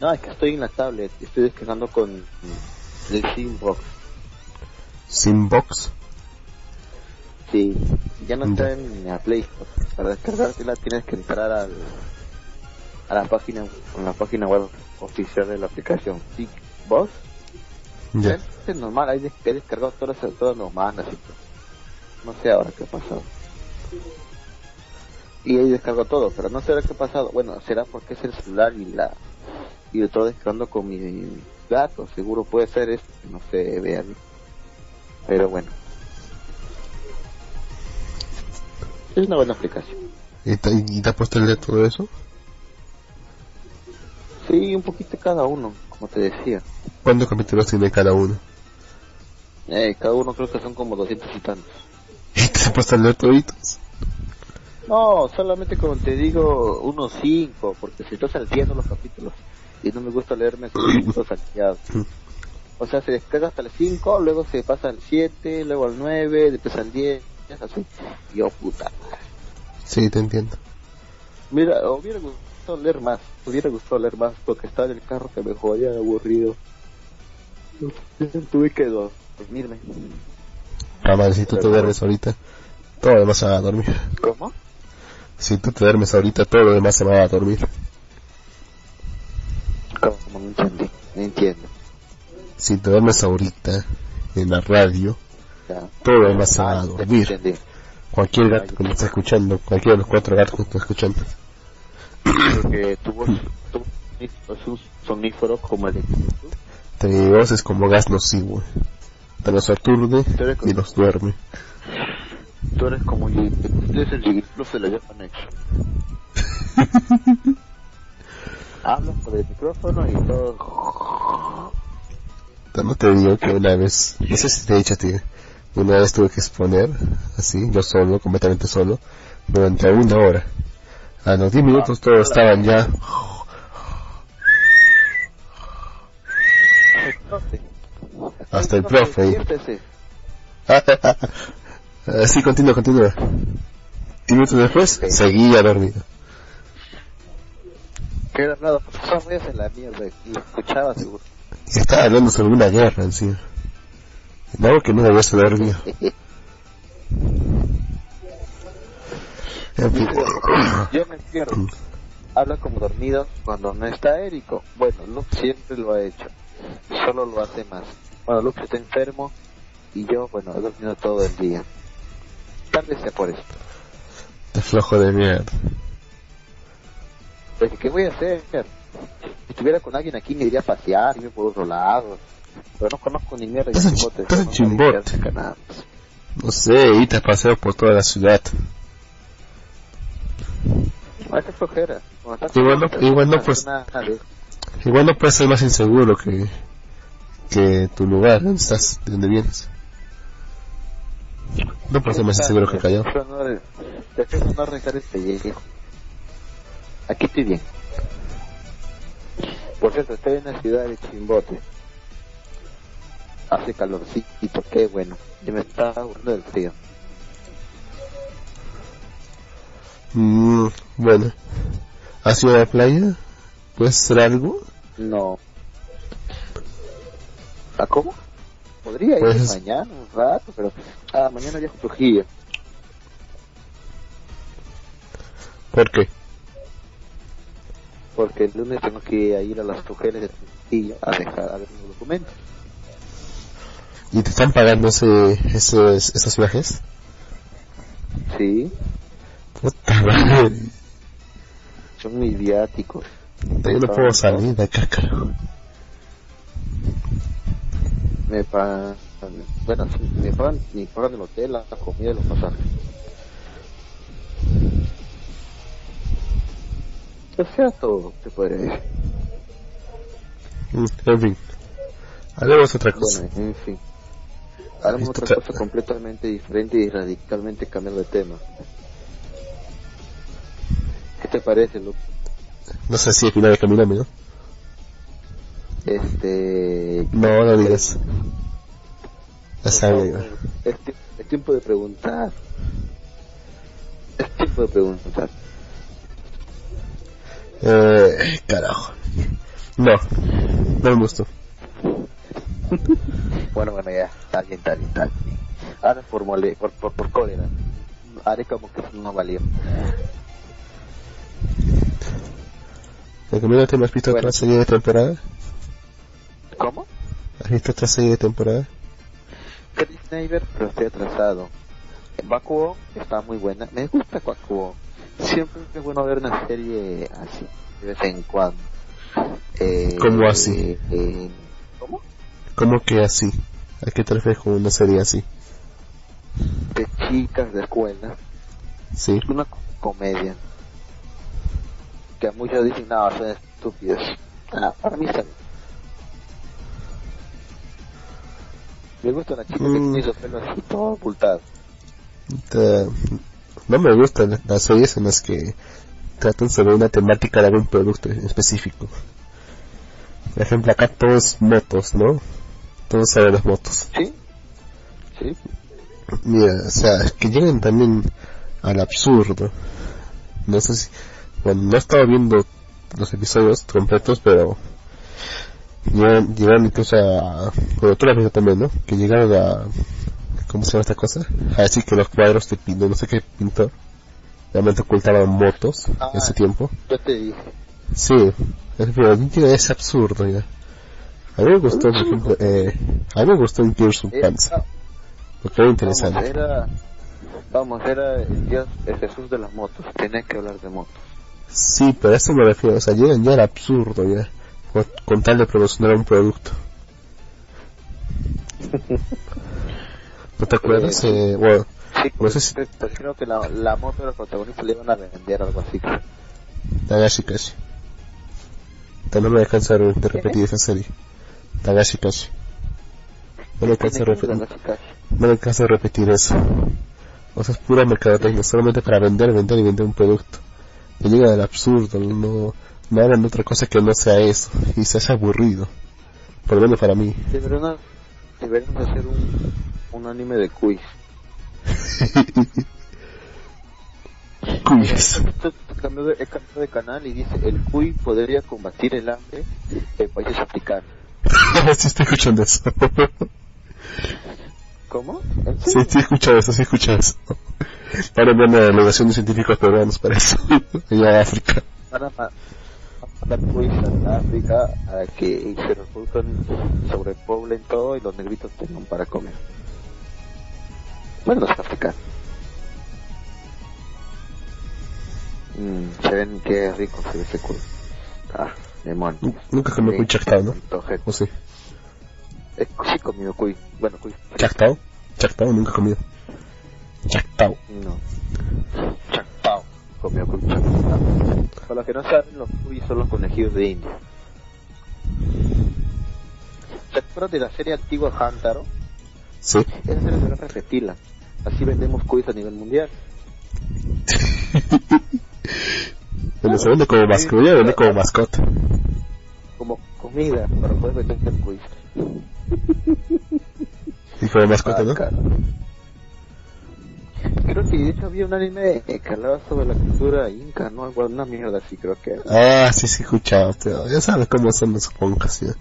no. es que estoy en la tablet. Estoy descargando con el Simbox. ¿Simbox? Sí, ya no está en la Play Store. Para descargártela tienes que entrar al, a la página, a la página web oficial de la aplicación. Simbox. Ya. Es normal, hay he descargado todas, todas mandas y todo. No sé ahora qué ha pasado y ahí descargo todo, pero no sé qué ha pasado. Bueno, será porque es el celular y la y estoy descargando con mi gato, seguro puede ser esto, no sé, vean. Pero bueno. Es una buena aplicación. ¿Y te, y te ha puesto el de todo eso? Sí, un poquito cada uno, como te decía. ¿Cuántos capítulos tiene cada uno? Eh, cada uno creo que son como doscientos y tantos. ¿Y te puesto de toditos? No, solamente como te digo, unos cinco, porque si estoy salteando los capítulos y no me gusta leerme esos salteados. O sea, se descarga hasta el 5, luego se pasa al 7, luego al 9, después al 10, así. Yo, puta Sí, te entiendo. Mira, hubiera gustado leer más, hubiera gustado leer más porque estaba en el carro que me jodía aburrido. Tuve que dormirme. Si tú te duermes ahorita, todo lo demás se va a dormir. ¿Cómo? Si tú te duermes ahorita, todo lo demás se va a dormir. ¿Cómo? No entendí, no entiendo. Si te duermes ahorita en la radio, Ya. todo lo demás se va a Ah, dormir. entendí. Cualquier gato que me está escuchando, cualquiera de los cuatro gatos que me está escuchando. Porque tu voz, tu voz sonífero como el de. Mi voz es como gas nocivo. Te los aturde y los duerme. Tú eres como tú eres el Jigglypuff de la Japan Expo. Hablas por el micrófono y todo. No te digo que una vez, no sé si te he dicho a ti, una vez tuve que exponer, así, yo solo, completamente solo, durante una hora. A los 10 minutos todos estaban ya, Hasta el profe. Así continúa, continúa. 10 minutos después, seguía dormido. Que era nada, váyase en la mierda. Y lo escuchaba seguro. Y estaba hablando sobre una guerra encima. Algo que no debía ser dormido. Yo me entierro. Habla como dormido cuando no está Érico. Bueno, Luke siempre lo ha hecho. Solo lo hace más. Bueno, Luke está enfermo y yo, bueno, he dormido todo el día. Tal vez sea por eso. Este flojo de mierda. Pero, ¿qué voy a hacer? Si estuviera con alguien aquí me iría a pasear, irme por otro lado. Pero no conozco ni mierda. Estás en Chimbote, no, sé, y te paseo por toda la ciudad. Ah, flojera. Igual no- con- igual no, pues- Igual no puede ser más inseguro que, que tu lugar, donde estás, de donde vienes. No que. Prefiero no arre- prefiero no arreglar el pellejo. Aquí estoy bien. Por cierto, estoy en la ciudad de Chimbote. Hace calorcito, qué bueno. Y me está aburriendo del frío. Mm, bueno. ¿Has ido a la playa? ¿Puedes hacer algo? No. ¿A cómo? Podría ir Pues- mañana un rato, pero... Ah, mañana viajo a Trujillo. ¿Por qué? Porque el lunes tengo que ir a las mujeres de Trujillo a dejar a ver mis documentos. ¿Y te están pagando ese, esos, esos viajes? Sí, Puta madre. son mis viáticos. Yo no puedo salir de acá, carajo. Me pagan, bueno, me pagan, me pagan el hotel, la comida y los pasajes. O sea, todo, te podría decir. Mm, En fin. Hablemos de otra cosa. Bueno, en fin. Hagamos Esto otra tra- cosa completamente diferente y radicalmente cambiar de tema. ¿Qué te parece, Luke? No sé si al final de caminarme, ¿no? Este... No, no digas. Ya Es, es tiempo de preguntar. Es tiempo de preguntar. Eh, carajo. No, no me gustó. Bueno, bueno, ya, está bien, está bien, está bien. Ahora por, mole, por, por, por cólera. Haré como que no valió. ¿De camino me has visto Bueno. otra serie de temporada? ¿Cómo? ¿Has visto otra serie de temporada? Chris Neighbor, pero estoy atrasado. Bakuo está muy buena. Me gusta Bakuo. Siempre es bueno ver una serie así, de vez en cuando. Eh, ¿Cómo así? eh, ¿Cómo? ¿Cómo que así? ¿A qué te refieres con una serie así? De chicas de escuela. Sí. Una co- comedia. Que a muchos dicen, no, son estúpidos. Ah, para mí está bien. Me gusta una chica que Mm. tiene los pelos así todo ocultado. No me gustan las- las series en las que tratan sobre una temática de algún producto específico. Por ejemplo, acá todo es motos, ¿no? Todo sobre las motos. ¿Sí? ¿Sí? Mira, o sea, que lleguen también al absurdo. No sé si, bueno, no he estado viendo los episodios completos, pero llegaron, llegaron incluso a, bueno, tú también, ¿no? Que llegaron a, ¿cómo se llama esta cosa? A decir que los cuadros de pintor, no sé qué pintor, realmente ocultaban motos Ah. en ese tiempo. Yo te dije. Sí, es, es absurdo ya. A mí me gustó, por ejemplo, eh, a mí me gustó of Era- Panzer, porque era vamos, interesante. era, vamos, era el Dios, el Jesús de las motos. Tenía que hablar de motos. Sí, pero a eso me refiero, o sea, ya, ya era absurdo ya, con, tal de promocionar un producto. ¿No te acuerdas? Eh, Eh, bueno, Sí, No sé si- pues, pues creo que la, la moto de los protagonistas le iban a vender algo así. Tagashi Kashi. No me voy a cansar de repetir esa serie. Tagashi Kashi. No me canso de repetir, no me de repetir eso. O sea, es pura mercadotecnia, solamente para vender, vender y vender un producto. Que llega del absurdo, no, no hagan otra cosa que no sea eso. Y se hace aburrido. Por lo menos para mí. Deberían, deberían de hacer un, un anime de quiz. Cuyes. He cambiado de canal y dice el cuy podría combatir el hambre en países africanos. sí estoy escuchando eso. ¿Cómo? ¿En Sí, sí he escuchado eso, sí he escuchado eso. Para una delegación de científicos peruanos para eso. Allá a África. Van a a África a que se reproduzcan, sobrepoblen todo y los negritos tengan para comer. Bueno, los africanos. Mm, se ven que rico se ve ese cuy. Ah, demonios. Nu- Nunca comí cuy chactao, ¿no? ¿O sí? Eh, sí comido cuy. Bueno, cuy. ¿Chactao? Chactao nunca he comido. Chactao. No. Chactao. Comió chactao. Para los que no saben, los cuy son los conejillos de India. ¿Se acuerdan de la serie antigua Hantaro? Sí. Esa serie debería repetirla. Así vendemos cuys a nivel mundial. Bueno, se vende como mascota. Vende como mascota. Como comida, para poder vender cuys. Y como mascota, ¿no? Ah. Creo que de hecho había un anime que hablaba sobre la cultura inca, ¿no? Algo, una mierda así creo que era. Ah, sí, sí, he escuchado. pero ya sabes cómo son los ponjas, ¿ya?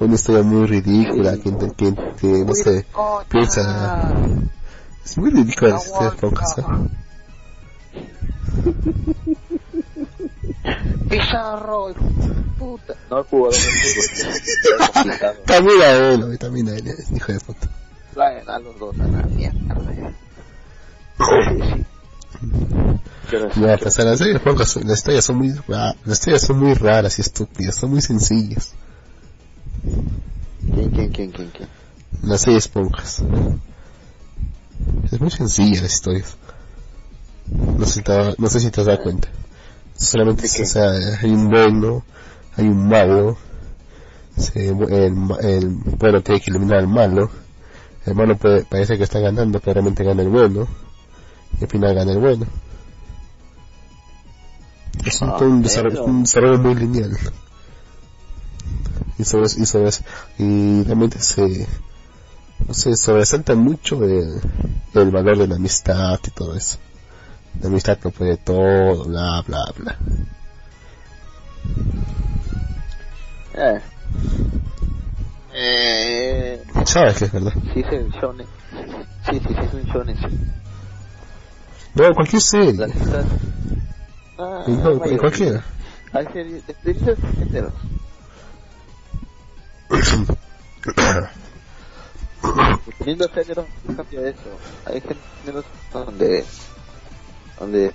Una historia muy ridícula, que, que, que no sé, piensa... Es muy ridícula la historia de ponjas, ¿eh? Pizarro, puta. No, el jugador de fútbol. Era complicado. También a él, güey, también a él, eh, hijo de puta. Traen a los dos a la mierda. Sí, sí. A ponjas, las historias son muy, ra- las historias son muy raras y estúpidas, son muy sencillas. ¿Quién, quién, quién, quién, quién? Las series ponjas. Es muy sencilla las historias. No sé si te, no sé si te has dado cuenta. Solamente, o sea, hay un bueno, hay un malo, se- el, el bueno tiene que eliminar al malo, el malo puede, parece que está ganando, pero realmente gana el bueno, y al final gana el bueno. Es un, Ah, un, desarrollo, un muy lineal. Y sobre, y sobre, y realmente se, no sé, sobresalta mucho el, el valor de la amistad y todo eso. La amistad no puede todo, bla, bla, bla. Eh. Eh. Sabes que es verdad. Sí, es el shonen. Sí, sí, sí, es un shonen. No, cualquier serie. Ah, en vaya, cualquiera. Hay series de enteros. Teniendo géneros, no cambia eso. Hay géneros donde, donde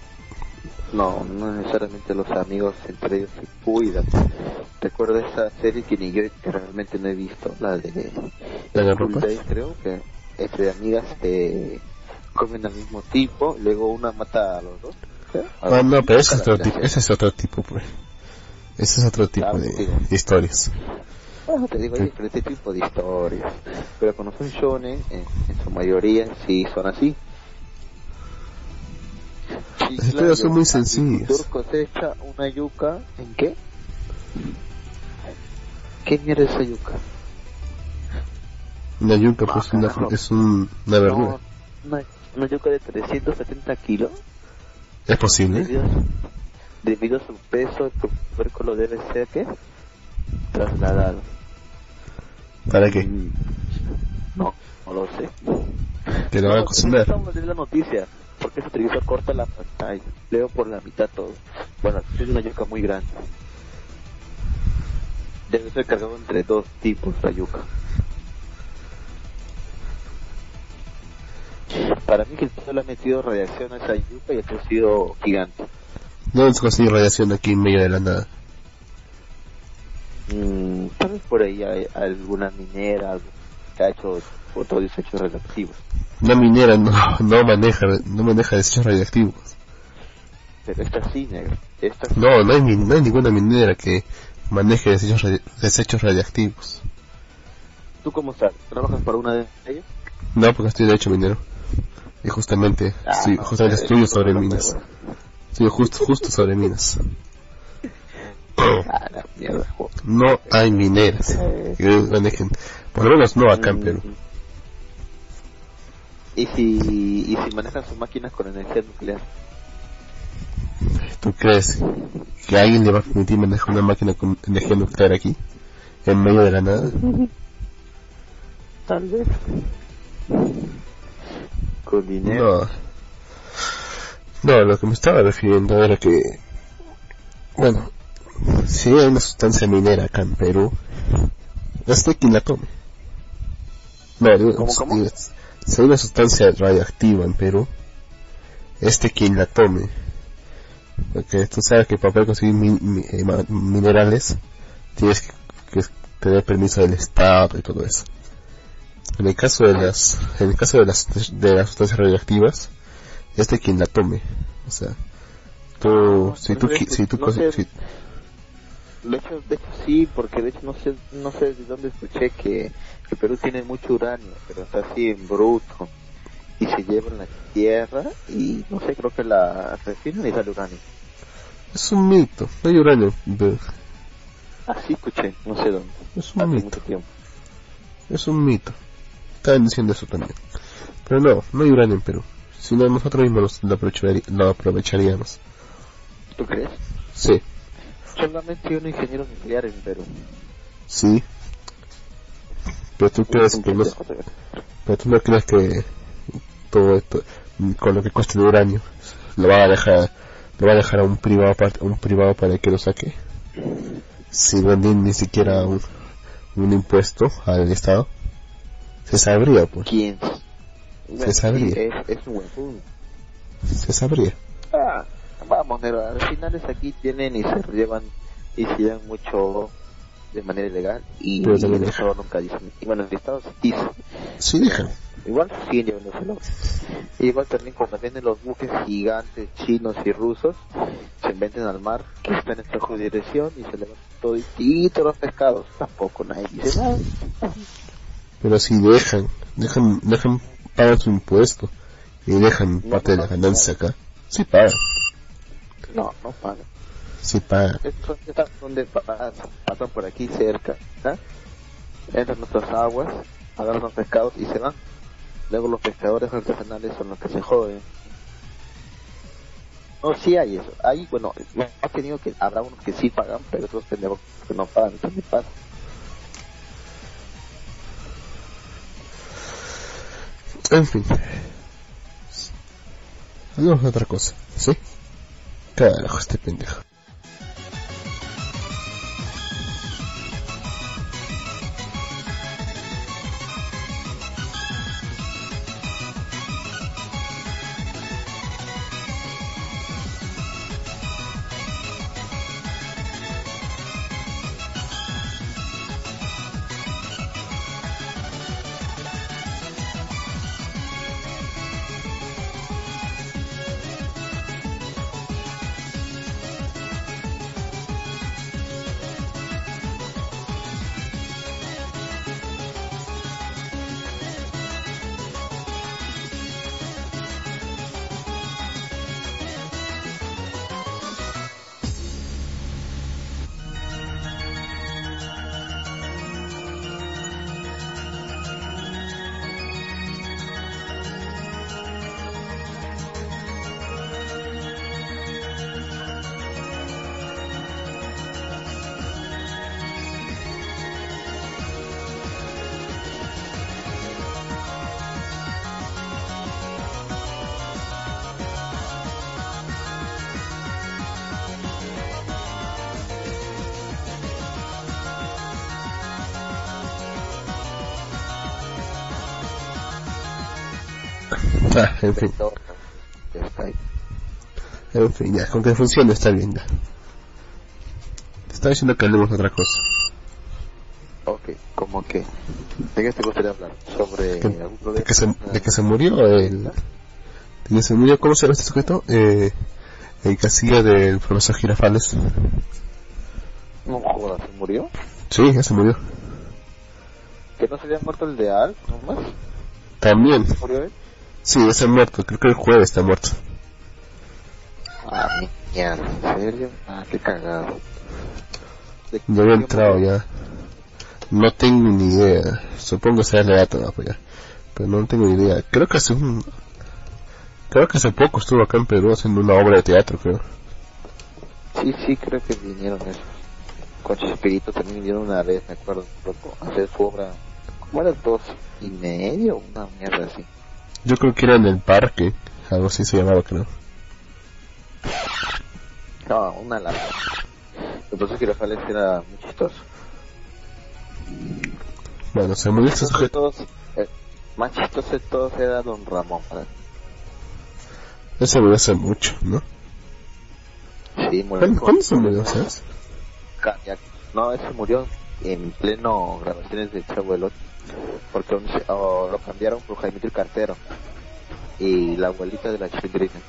no, no necesariamente los amigos entre ellos se cuidan. Recuerdo esa serie que ni yo que realmente no he visto, la de ¿La de? Days, creo que entre amigas eh, comen al mismo tipo, luego una mata a los dos. ¿sí? Ah, no, pero ese es otro tipo, ese es otro tipo, pues. Ese es otro tipo Claro, de, de historias. Bueno, te digo, hay diferentes tipos de historias. Pero cuando son shonen, en, en su mayoría sí son así. Las historias son muy sencillas. Cosecha una yuca, ¿en qué? ¿Qué mierda es esa yuca? Una yuca, pues, Ah, una, es un, una verdura. No, una, una yuca de 370 kilos. ¿Es posible? Debido a su peso, el tubérculo debe ser que trasladado. ¿Para qué? Mm, No, no lo sé. Que lo van a No, cocinar. Estamos leyendo la noticia, porque ese televisor corta la pantalla. Leo por la mitad todo. Bueno, es una yuca muy grande. Debe ser cargado entre dos tipos la yuca. Para mí que el sol ha metido radiación a esa yuca y ha crecido gigante. ¿Dónde se consigue radiación aquí en medio de la nada? Mm, tal vez por ahí hay alguna minera algo que ha hecho otros desechos radioactivos. Una minera no, no maneja no maneja desechos radiactivos. Pero esta sí, negro. Esta sí. No, no hay, no hay ninguna minera que maneje desechos, radi- desechos radiactivos. ¿Tú cómo sabes? ¿Trabajas para una de ellas? No, porque estoy de hecho minero. Y justamente, Ah, estoy- no, justamente estudio eso sobre no minas. Estudio justo, justo sobre minas. Ah, No hay mineras que manejen, por lo menos no acá en mm, Perú. ¿Y si, y si manejan sus máquinas con energía nuclear? ¿Tú crees que alguien le va a permitir manejar una máquina con energía nuclear aquí? En medio de la nada. Tal vez. Con dinero. No. No, lo que me estaba refiriendo era que, bueno, si hay una sustancia minera acá en Perú, este quien la tome. No, digo, ¿Cómo, si hay una sustancia radioactiva en Perú, este quien la tome. Porque tú sabes que para poder conseguir eh, minerales, tienes que, que tener permiso del Estado y todo eso. En el caso de las, en el caso de las, de las sustancias radioactivas, este quien la tome. O sea, tú, Ah, si tú, es si tú, no sé. si- De hecho, de hecho sí, porque de hecho no sé, no sé de dónde escuché que, que Perú tiene mucho uranio, pero está así en bruto. Y se lleva en la tierra y no sé, creo que la refinan y sale uranio. es un mito, no hay uranio, pero Así escuché, no sé dónde. es un Hace mito, mucho tiempo. es un mito. Estaban diciendo eso también. Pero no, no hay uranio en Perú. Si no, nosotros mismos lo, lo aprovecharíamos. ¿Tú crees? Sí, Solamente hay un ingeniero nuclear en Perú. sí. Pero tú crees que no, pero tú no crees que todo esto, con lo que cuesta el uranio, lo va a dejar, lo va a dejar a un privado, a un privado para que lo saque? Si no ni siquiera un, un impuesto al Estado, se sabría, pues, ¿Quién? Se sabría. Sí, es, es un buen punto. se sabría. Ah, vamos, negro, al finales aquí tienen y se llevan y se llevan mucho de manera ilegal y Pero el deja. Estado nunca dice. Y bueno, el Estado sí dice. Sí, dejan. Igual siguen llevándoselo. Y igual también cuando vienen los buques gigantes chinos y rusos, se meten al mar, que están en bajo dirección y se levantan toditito los pescados. Tampoco nadie dice nada. Pero si dejan, dejan, dejan pagar su impuesto y dejan No, parte de la ganancia acá, sí pagan, No, no pagan. sí pagan. Estos están donde pasan, pasan por aquí cerca, ¿ah? entran nuestras aguas, agarran los pescados y se van. Luego los pescadores artesanales son los que se joden. No, sí hay eso. Ahí, bueno, ha tenido que, habrá unos que sí pagan, pero otros pendejos que no pagan, también pasa. En fin. Hablamos de otra cosa, ¿sí? Carajo, este pendejo. En fin. En fin, ya, con que funcione está bien ya. Te estaba diciendo que hablemos de otra cosa. Ok, como que. ¿De qué te gustaría hablar? ¿Sobre Que- algún problema? De que se, de que se murió el... De que se murió, ¿cómo se llama este sujeto? Eh, el casilla del profesor Girafales. No jodas, ¿se murió? Sí, ya se murió. ¿Que no se había muerto el de Al, nomás? También. ¿Se murió él? Sí, está muerto. Creo que el jueves está muerto. Ah, mierda, ¿en serio? Ah, qué cagado. ¿De Ya había entrado ya. No tengo ni idea. Supongo que será la data, pues ya. Pero no tengo ni idea. Creo que hace un... Creo que hace poco estuvo acá en Perú haciendo una obra de teatro, creo. Sí, sí, creo que vinieron esos. Con Chespirito también vinieron una vez, me acuerdo, loco, hacer su obra. ¿Cómo era? Dos y medio, una mierda así. Yo creo que era en el parque. Algo así se llamaba, creo. No, una larga. Entonces Girafales era muy chistoso. Bueno, se murió este sujeto. todos, eh, más chistoso de todos era Don Ramón. ¿verdad? Ese murió hace mucho, ¿no? Sí, murió. ¿Cuándo, ¿cuándo se murió, sabes? No, ese murió en pleno grabaciones de Chavo el Ocho, porque un- oh, lo cambiaron por Jaime el Cartero y la abuelita de la chilindrina.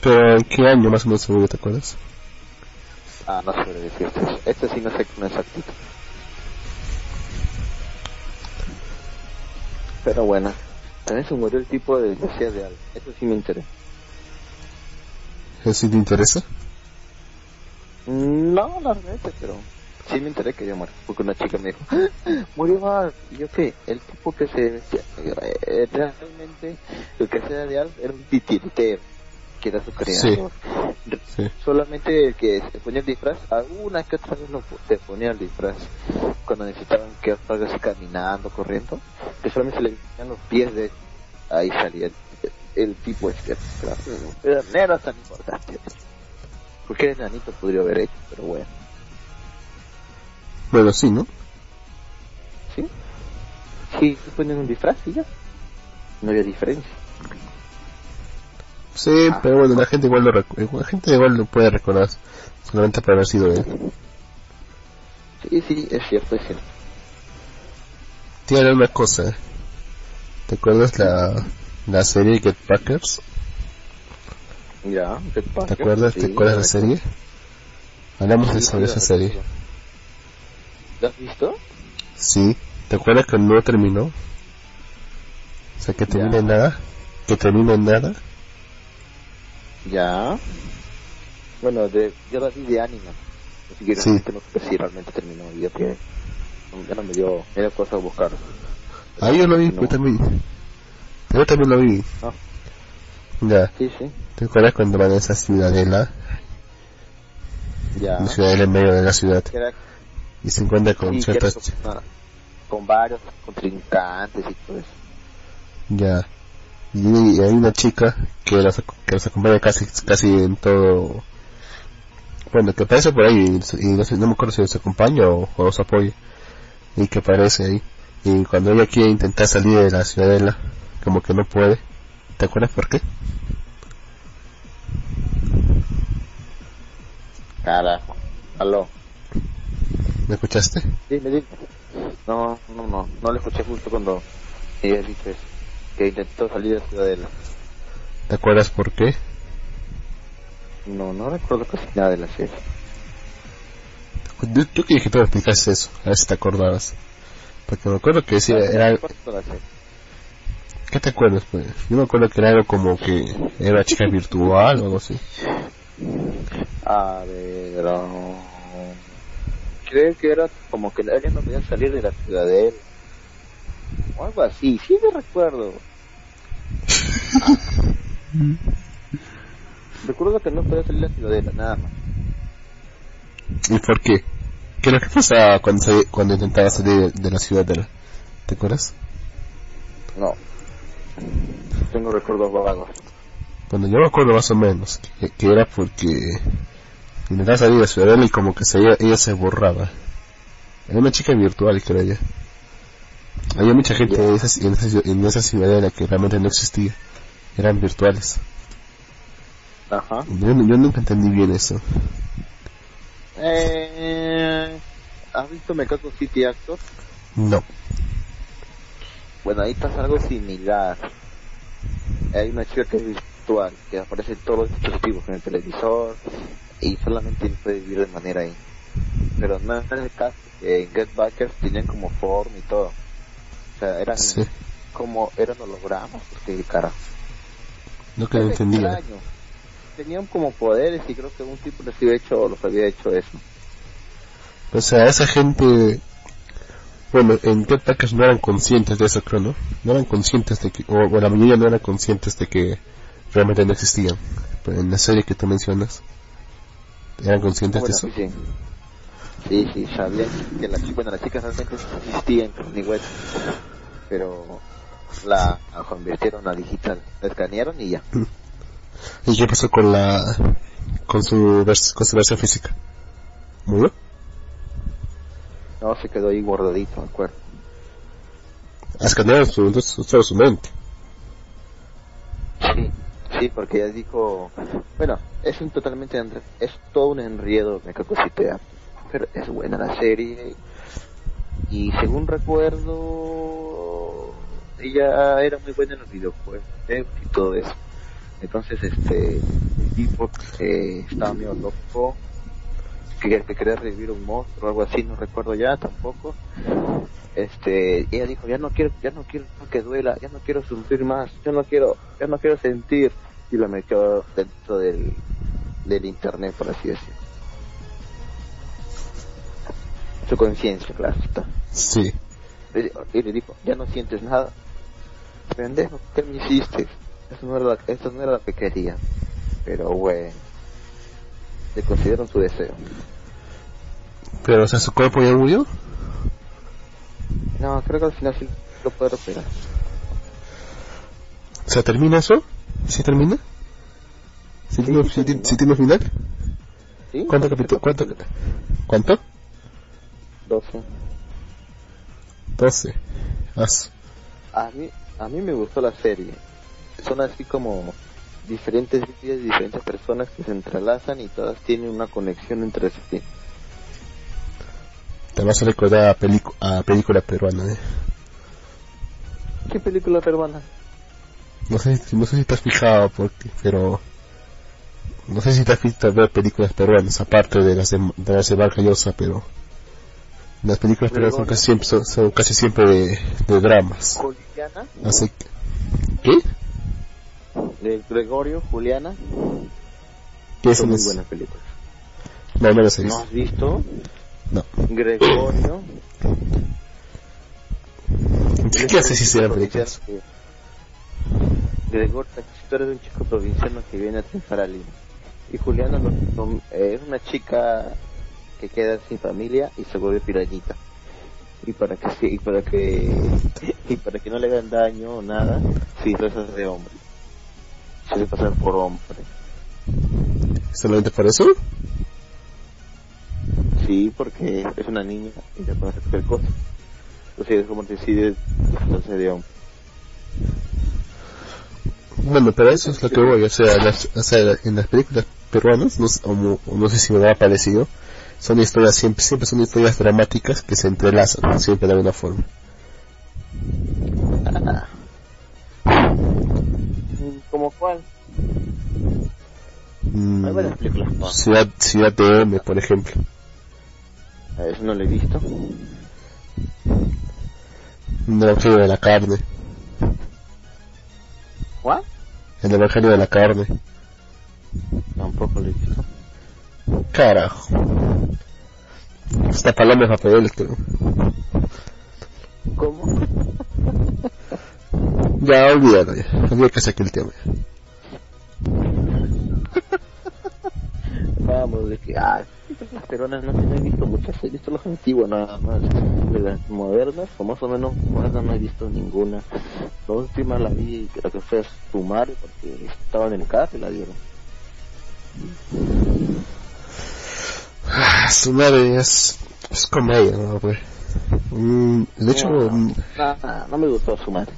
Pero ¿en qué año más o menos se murió, te acuerdas? Ah, no sé decirte. Este sí no sé con exactitud. Pero bueno, también se murió el tipo de García de Al. Eso sí me enteré. ¿Eso sí te interesa? No, la verdad, pero sí me enteré que había muerto. Porque una chica me dijo, "Ah, murió mal. Y yo qué, el tipo que se vestía, eh, realmente, el que sea de Al era un titiritero, que era su creador. Sí. Solamente el que se ponía el disfraz, alguna que otra vez lo, se ponía el disfraz cuando necesitaban que así caminando, corriendo, que solamente se le veían los pies de ahí salía el, el tipo este. Pero no era tan importante. Porque el enanito podría haber hecho, pero bueno. Bueno, sí, ¿no? ¿Sí? Sí, se ponen un disfraz y ya. No había diferencia. Sí, Ah. pero bueno, la gente igual lo recu- la gente igual lo puede recordar solamente por haber sido él. Sí, sí, es cierto, es cierto. Tiene una cosa. ¿Te acuerdas la, la serie Get Packers? Ya, ¿qué pasa? ¿Te acuerdas? Sí, ¿Te acuerdas de la serie? Hablamos de Sí, sobre sí, esa serie. ¿La has visto? Sí. ¿Te acuerdas que no terminó? O sea, que termina en nada. Que termina en nada. Ya. Bueno, de, yo la vi de anime. Así que Sí. no sé si realmente terminó. Y ya, que, ya no me dio, me dio cosa buscar. Ah, yo lo vi, No. yo también. Yo también lo vi. Ah. Ya. Sí, sí. ¿Te acuerdas cuando van a esa ciudadela? Ya. Una ciudadela en medio de la ciudad. Y se encuentra con sí, ciertas... con, con varios contrincantes y todo eso. Ya. Y, hay una chica que los, que los acompaña casi, casi en todo. Bueno, que aparece por ahí y, no, sé, no me acuerdo si los acompaña o, o los apoya. Y que aparece ahí. Y cuando ella quiere intentar salir de la ciudadela, como que no puede. ¿Te acuerdas por qué? Carajo. Aló. ¿Me escuchaste? Dime, dime. No, no, no. No le escuché justo cuando ella dice. Que intentó salir de la ciudadela. ¿Te acuerdas por qué? No, no recuerdo casi nada de la serie. Yo, yo quería que tú me explicases eso, a ver si te acordabas. Porque me acuerdo que decía, era, No. ¿Qué te acuerdas pues? Yo me acuerdo que era algo como que era chica virtual o algo así. A ver, um, creo que era como que ellos no podían salir de la ciudadela. O algo así, sí me recuerdo. recuerdo que no podía salir de la ciudadela, nada más. ¿Y por qué? ¿Qué es lo que pasa cuando, cuando intentaba salir de, de la ciudad de la... ¿Te acuerdas? No. Tengo recuerdos vagos. Bueno, yo me acuerdo más o menos que, que era porque intentaba salir de la ciudad de la y como que se, ella, ella se borraba. Era una chica virtual, creo yo. Había mucha gente en, esa, en, esa, en esa ciudadela que realmente no existía. Eran virtuales. Ajá. Yo, yo nunca entendí bien eso. Eh, ¿Has visto Mecaco City Actor? No. Bueno, ahí pasa algo similar. Hay una chica que es virtual, que aparece en todos los dispositivos, en el televisor, y solamente puede vivir de manera ahí. Pero no es el caso, en Get Backers tenían como form y todo. O sea, eran Sí. como, eran hologramas, porque cara. No que Es entendía. Tenían como poderes y creo que un tipo les había hecho, los había hecho eso. O sea, esa gente... Bueno, en Packers no eran conscientes de eso, creo, ¿no? No eran conscientes de que... O, o la mayoría no eran conscientes de que realmente no existían. Pero en la serie que tú mencionas... ¿Eran conscientes Bueno, de eso? sí, sí. Sabían que las bueno, las chicas realmente existían ni web, pero la convirtieron a digital, la escanearon y ya. ¿Y qué pasó con la... con su, vers- con su versión física? ¿Murió? No, se quedó ahí guardadito, me acuerdo. Escanearon su, solo su mente. Sí, sí, porque ya dijo, bueno, es un totalmente, es todo un enredo, me cacositea, pero es buena la serie y según recuerdo, ella era muy buena en los videojuegos y todo eso. Entonces, este, el tipo eh, estaba medio loco, que, que quería revivir un monstruo o algo así, no recuerdo ya tampoco. Este, ella dijo, ya no quiero, ya no quiero que duela, ya no quiero sufrir más, yo no quiero, ya no quiero sentir, y lo metió dentro del, del internet, por así decirlo. Su conciencia, claro está. Sí. Y le dijo, ya no sientes nada. Pendejo, ¿qué me hiciste? Eso no era, la- eso no era lo que quería. Pero bueno, le consideraron su deseo. Pero, o sea, su cuerpo ya murió. No, creo que al final sí lo puede recuperar. O sea, ¿termina eso? ¿Sí termina? ¿Sí, tiene, sí tiene- final? ¿Sí? ¿Cuánto capítulo? ¿Cuánto? ¿Cuánto? 12. 12. As. A mí, a mí me gustó la serie. Son así como diferentes vidas diferentes personas que se entrelazan y todas tienen una conexión entre sí. Te vas a recordar a, a película peruana, ¿eh? ¿Qué película peruana? No sé, no sé si te has fijado, porque, pero... No sé si te has visto ver películas peruanas, aparte de las de, de las de Vargas Llosa, pero... Las películas peruanas son casi siempre, son, son casi siempre de, de dramas. Juliana, Así que... ¿Qué? de Gregorio, Juliana, ¿Qué son muy buenas películas. No, no las he ¿No visto. has visto? No. Gregorio. ¿Qué haces si serán películas? Gregorio, la historia de un chico provinciano que viene a triunfar a Lima. Y Juliana lo- eh, es una chica que queda sin familia y se vuelve pirañita. Y para que sí- y para que y para que no le hagan daño o nada, se disfraza de hombre. Se hace pasar por hombre. ¿Solamente por eso? Sí, porque es una niña y le puede hacer cualquier cosa. Entonces es como decide disfrazarse de hombre. Bueno, pero eso es lo que voy, o sea, las- o sea en las películas peruanas, no, o no- o no sé si me habrá parecido, son historias, siempre, siempre son historias dramáticas que se entrelazan, siempre de alguna forma. ¿Como cuál? Mm, Hay varias películas. ¿no? Ciudad, Ciudad de M, por ejemplo. A Eso no lo he visto. El Evangelio de la Carne. ¿Cuál? El Evangelio de la Carne. Tampoco lo he visto. Carajo. Esta paloma es papel, creo. ¿Cómo? Ya, olvídalo ya. Olvídalo que saqué el tema. Vamos, de que, ah, las peruanas no he visto muchas, he visto las antiguas nada más. De las modernas, o más o menos modernas, no he visto ninguna. La última la vi, creo que fue Sumar, porque estaba en el y la dieron. Ah, su madre es, es comedia, ¿no? Pues. Mm, de hecho, No, mm, no, no, no me gustó su madre.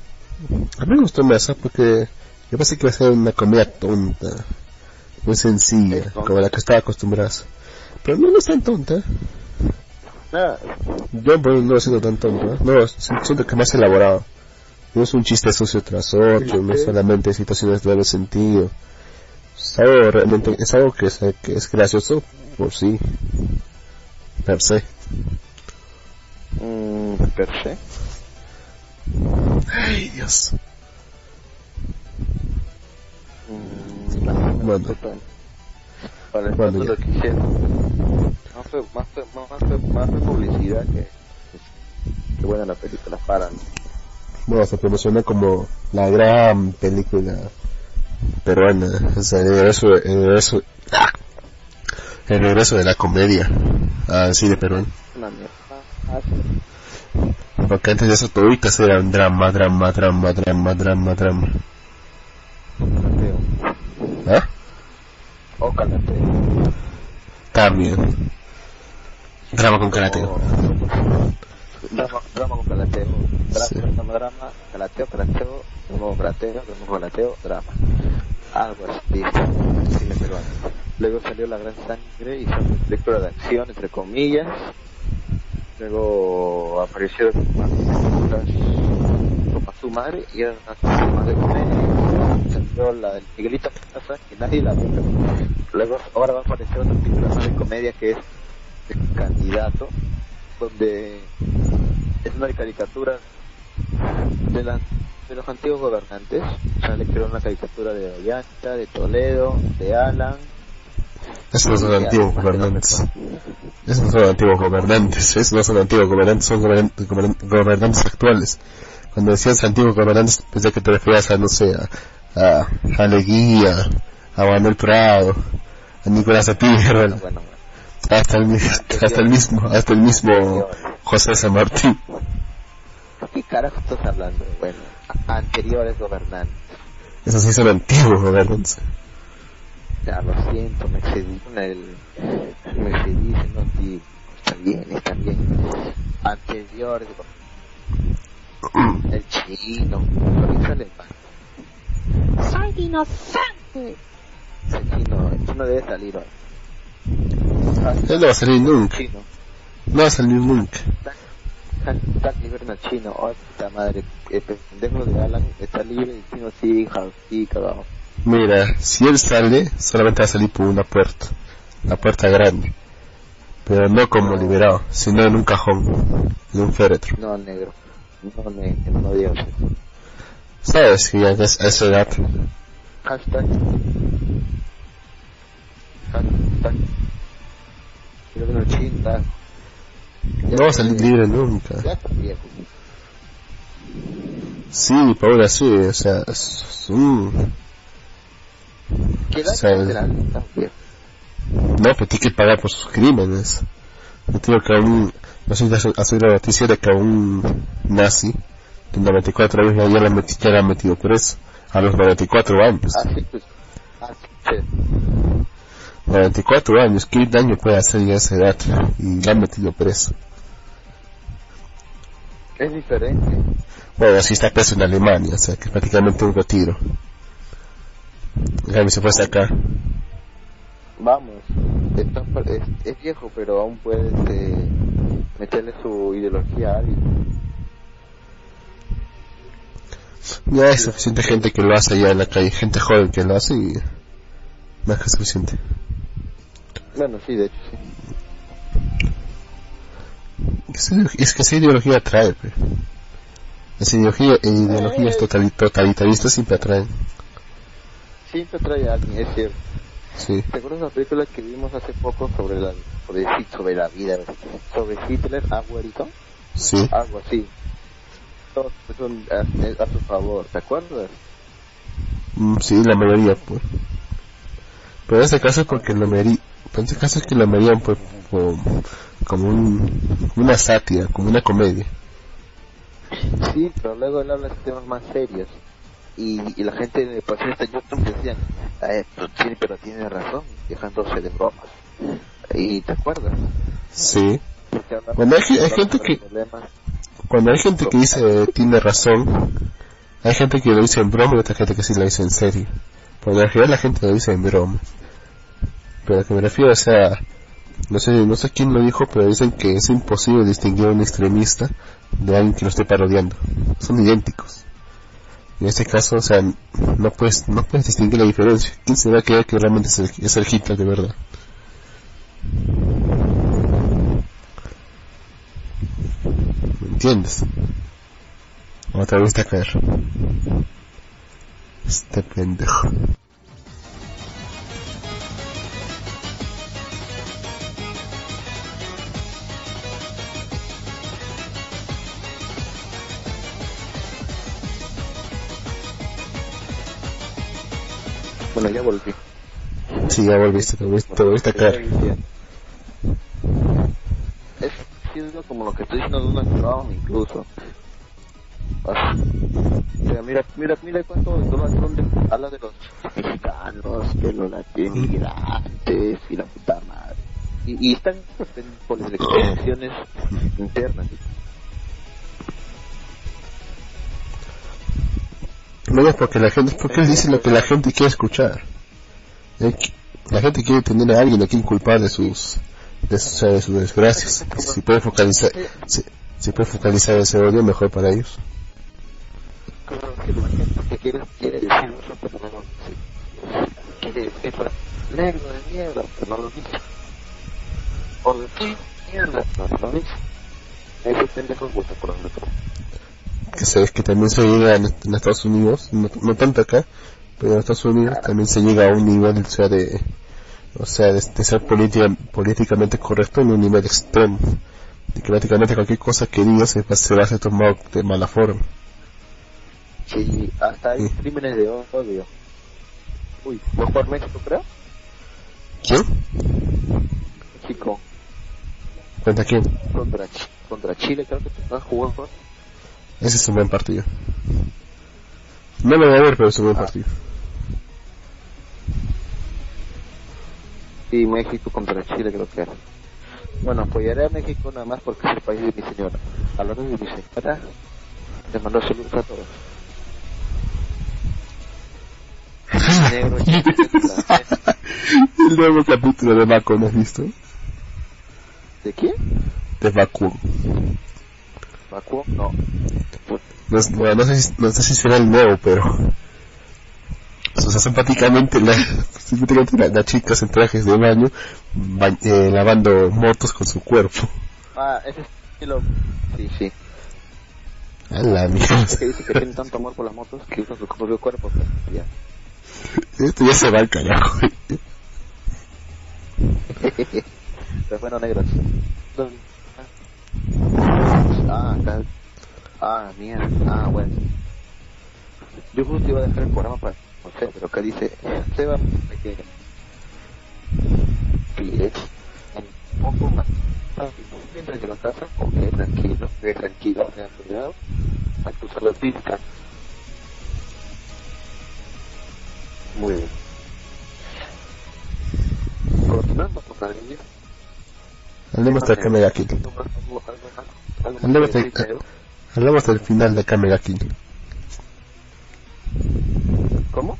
a mí me gustó más porque yo pensé que iba a ser una comedia tonta, muy sencilla, Es tonta. como la que estaba acostumbrada. Pero no, no es tan tonta. Nada, Yo no lo siento tan tonto, ¿eh? no, si- siento que más elaborado. No es un chiste sucio tras otro, no es solamente situaciones de doble sentido. Es algo realmente, es algo que es, que es gracioso por sí, per se. mm, per se. Ay, Dios. Mm, no, no. Para el Bueno, lo que hicieron. Más fue, más fue, más fue, más fue publicidad que, que buena la película para. Bueno, se promociona como la gran película peruana, o sea, el regreso, el regreso, ¡ah! el regreso de la comedia, así de peruano. Una mierda. Sí. Porque antes de eso toditas eran drama, drama, drama, drama, drama, drama. Calateo. ¿Ah? O calateo. También. Drama con karateo. O- Drama, drama con calateo. Drama, Sí. drama, drama, calateo, calateo, drama con calateo, drama con calateo, drama. Algo así, cine peruano. Luego salió La Gran Sangre y fue una película de acción, entre comillas. Luego apareció más como su madre y era una más de comedia. La del Miguelito Plaza, que nadie la vio. Luego ahora va a aparecer otra película más de comedia que es El Candidato, donde es una caricatura de, la, de los antiguos gobernantes. O sea, le creó una caricatura de Ollanta, de Toledo, de Alan. Esos no son antiguos gobernantes. Esos no son antiguos gobernantes. Esos no son antiguos gobernantes, son gobernan- gobernan- gobernantes actuales. Cuando decías antiguos gobernantes, pensé que te referías a, no sé, a, a, a Leguía, a Manuel Prado, a Nicolás Bueno, bueno, hasta el, hasta el mismo, hasta el mismo José San Martín. ¿Qué carajo estás hablando? Bueno, anteriores gobernantes. Esos sí son antiguos gobernantes. Ya lo siento, me excedí con el. Me excedí diciendo antiguo. Está bien, está bien. Anteriores. El chino. Soy inocente. Chino, el chino debe salir hoy. Él no va a salir nunca. Chino. No va a salir nunca. Está libre el chino. Oh, puta madre. El pendejo de Alan está libre y el chino sí, hija, sí, cagado. Mira, si él sale, solamente va a salir por una puerta. La puerta grande. Pero no como liberado, sino en un cajón, en un féretro. No, negro. No, negro, no Dios. Sabes que ya es esa edad, Hashtag. Hashtag. Creo que no chinta. no va a salir libre nunca. Ya está viejo. Sí, pero aún así, o sea, es un... ¿Qué edad Sí. Está viejo. No, pero tiene que pagar por sus crímenes. Yo digo que a un... No sé si has oído la noticia de que un nazi de 94 años ya, ya, le, metí, ya le han metido preso. A los 94 años. Así pues. Así pues. 94 años, ¿qué daño puede hacer ya esa edad? Y le han metido preso. Es diferente. Bueno, así está preso en Alemania, o sea, que prácticamente un retiro. En cambio, se fue hasta acá. Vamos. Está, es, es viejo, pero aún puede este, meterle su ideología a alguien. Ya hay suficiente gente que lo hace allá en la calle, gente joven que lo hace y más que suficiente. Bueno, sí, de hecho sí. Es, que esa ideología atrae, pe. Esa ideología, e ideologías totali- totalitaristas siempre atraen. Siempre trae a alguien, es cierto. Sí. ¿Te acuerdas de la película que vimos hace poco sobre la, sobre, sobre la vida, sobre Hitler, abuelito? Sí. Algo así. Son a, a su favor, ¿te acuerdas? Mm, sí, la mayoría, pues. Pero en este caso es porque meri... pero en este caso es que lo merían pues, por- como un, una sátira, como una comedia. Sí, pero luego él habla de temas más serios. Y, y la gente de pacientes de YouTube decían, eh, sí, pero tiene razón, dejándose de bromas. ¿Y te acuerdas? Sí. Bueno, hay hay gente que- problemas. Cuando hay gente que dice tiene razón, hay gente que lo dice en broma y otra gente que sí lo dice en serio. Porque en realidad la gente lo dice en broma. Pero a lo que me refiero, o sea, no sé, no sé quién lo dijo, pero dicen que es imposible distinguir a un extremista de alguien que lo esté parodiando. Son idénticos. En este caso, o sea, no puedes, no puedes distinguir la diferencia. ¿Quién se va a creer que realmente es el, es de verdad? Entiendes? Otra vez a caer. Este pendejo. Bueno, ya volví. Sí, ya volviste, te volviste, te volviste a caer. Es como lo que estoy diciendo de una Trump incluso. Mira, mira, mira, cuánto habla de los mexicanos, que los inmigrantes y la puta madre. Y, y están por las elecciones internas. No es porque la gente, porque él dice lo que la gente quiere escuchar. Qui- La gente quiere tener a alguien a quien culpar de sus, de sus, de sus desgracias. Si puede focalizar, si, puede focalizar ese odio, mejor para ellos. Que. Que sabes que también se llega en, en Estados Unidos, no, no tanto acá, pero en Estados Unidos también se llega a un nivel, o sea, de, o sea, de, de ser política, políticamente correcto en un nivel extremo. De que prácticamente cualquier cosa que digas se, va- se va a ser tomado de mala forma. Sí, hasta hay Sí. crímenes de odio. Uy, ¿no por México, creo? ¿Quién? México ¿Cuenta quién? contra, contra Chile, creo que jugó con. Ese es un buen partido. No lo voy a ver, pero es un buen partido. Y México contra Chile, creo que era. Bueno, apoyaré a México nada más porque es el país de mi señora. Hablando de mi señora, les mando saludos a todos. Negro, El nuevo capítulo de Vacuum, ¿has visto? ¿De quién? De Vacuum. ¿Vacuum? No. No, bueno, no sé, si- no sé si será el nuevo, pero... O sea, simpáticamente la, simpáticamente la, la chica en trajes de baño ba- eh, lavando motos con su cuerpo. Ah, ese estilo. Sí, sí. A la mierda. Es que dice que tiene tanto amor por las motos que usa su propio cuerpo. Pues, ya. Esto ya se va al carajo. Pero bueno, negros. Ah, acá. Ah, mierda. Ah, bueno. Yo justo iba a dejar el programa para no sé, pero acá dice Seba pequeño. Y es un poco más. Mientras que la casa, ok, tranquilo, ve tranquilo, vean cuidado. Hay que usar la típica. Muy bien. Continuando con la línea. Hablemos del Kamega Kill. Hablemos del, hablemos del final de Kamega Kill. ¿Cómo?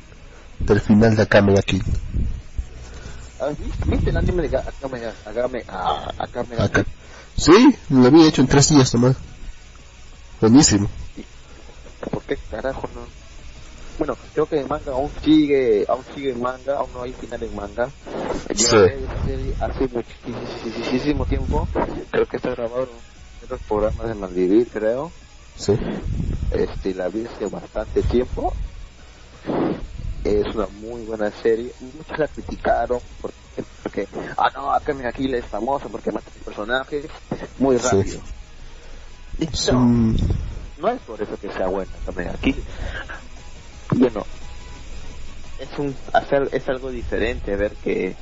Del final de Kamega Kill. Ah, ¿Viste ¿viste el anime de Ga- Akame ah, Akame Acá. Sí, lo había hecho en tres días nomás. Buenísimo. ¿Por qué carajo no? Bueno, creo que el manga aún sigue, aún sigue en manga, aún no hay final en manga. Yo Sí. hace muchísimo tiempo, creo que está grabado en los programas de Malvivir, creo. Sí. Este, la vi hace bastante tiempo. Es una muy buena serie. Muchos la criticaron porque, porque ah no, Akame Kill es famoso porque mata a personajes muy Sí. rápido. Y Es no, no es por eso que sea buena Akame Kill. Bueno, es un hacer es algo diferente ver que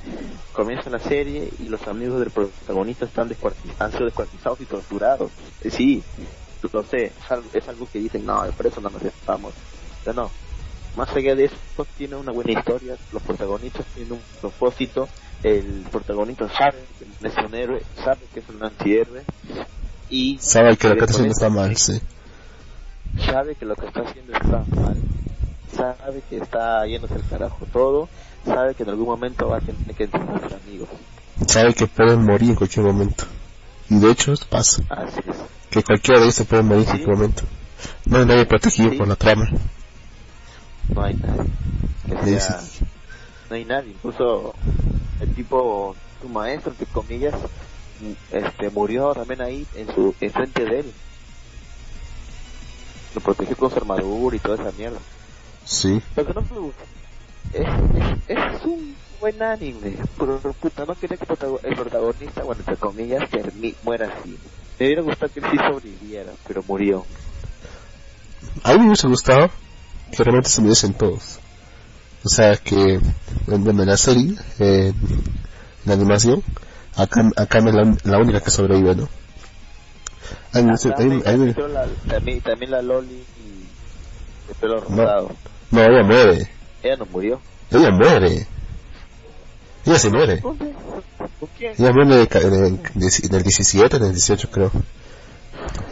comienza la serie y los amigos del protagonista están descuarti- han sido descuartizados y torturados. Sí, lo sé, es algo, es algo que dicen, no, por eso no nos estamos. Pero no, más allá de eso, tiene una buena historia, los protagonistas tienen un propósito el protagonista sabe que es un héroe, sabe que es un antihéroe y Sabe que lo que está haciendo está mal, sí. sabe que lo que está haciendo está mal, sabe que está yéndose al carajo todo, sabe que en algún momento va a tener que entregar a sus amigos. Sabe que pueden morir en cualquier momento. Y de hecho esto pasa, Así es. Que cualquiera de ellos se puede morir en cualquier momento. No hay nadie protegido por la trama. No hay nadie. Que sea- no hay nadie. Incluso el tipo, su maestro, entre comillas, este, murió también ahí en su en frente de él. Lo protegió con su armadura y toda esa mierda. Sí. Lo que no me gusta es, es, es un buen anime, pero puta, no quería que el protago- el protagonista, bueno, entre comillas, termi- muera así. Me hubiera gustado que él sí sobreviviera, pero murió. A mí me hubiese gustado que realmente se muriesen todos. O sea que, bueno, en la serie, eh, en la animación, acá, acá es la, única que sobrevive, ¿no? A mí me la- también, también la Loli y de pelo No. rosado. no, ella muere. Ella no murió. Ella muere. Ella se muere. Ella muere en el, en el 17, en el 18 creo.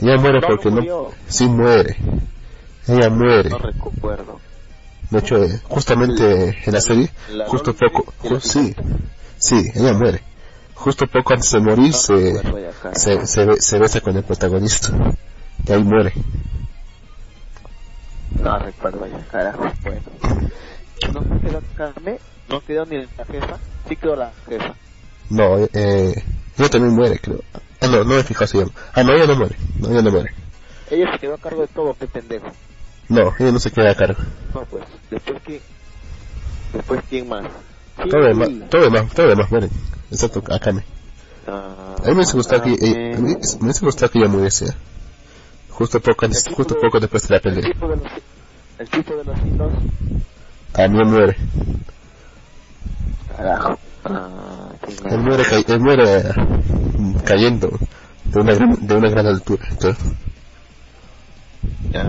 Ella muere No, porque no. Sí muere. Ella muere. No recuerdo. De hecho, eh, justamente en la serie, La justo poco... sí, sí, ella muere. Justo poco antes de morir No se, se, se, be- se besa con el protagonista. Y ahí muere. No recuerdo ya, carajo. Bueno. No quedó Carmen, no quedó ni la jefa, sí quedó la jefa. No, eh, eh, ella también muere, creo. Ah, no, no me fijo si ella... Ah, no, ella no muere. No, ella no muere. Ella se quedó a cargo de todo, qué pendejo. No, ella no se queda a cargo. No, pues, después quién, después quién más. Todo demás, todo demás, todo demás mueren. Excepto Akame. Ah, A mí me hubiese gustado que, eh, a mí me hubiese gustado que ella muriese. Justo poco El justo poco después de la El pelea. tipo de los, el tipo de los hilos, También muere. carajo. Ah. Él muere, él muere mm, cayendo de una gran, de una gran altura. Entonces, Ya.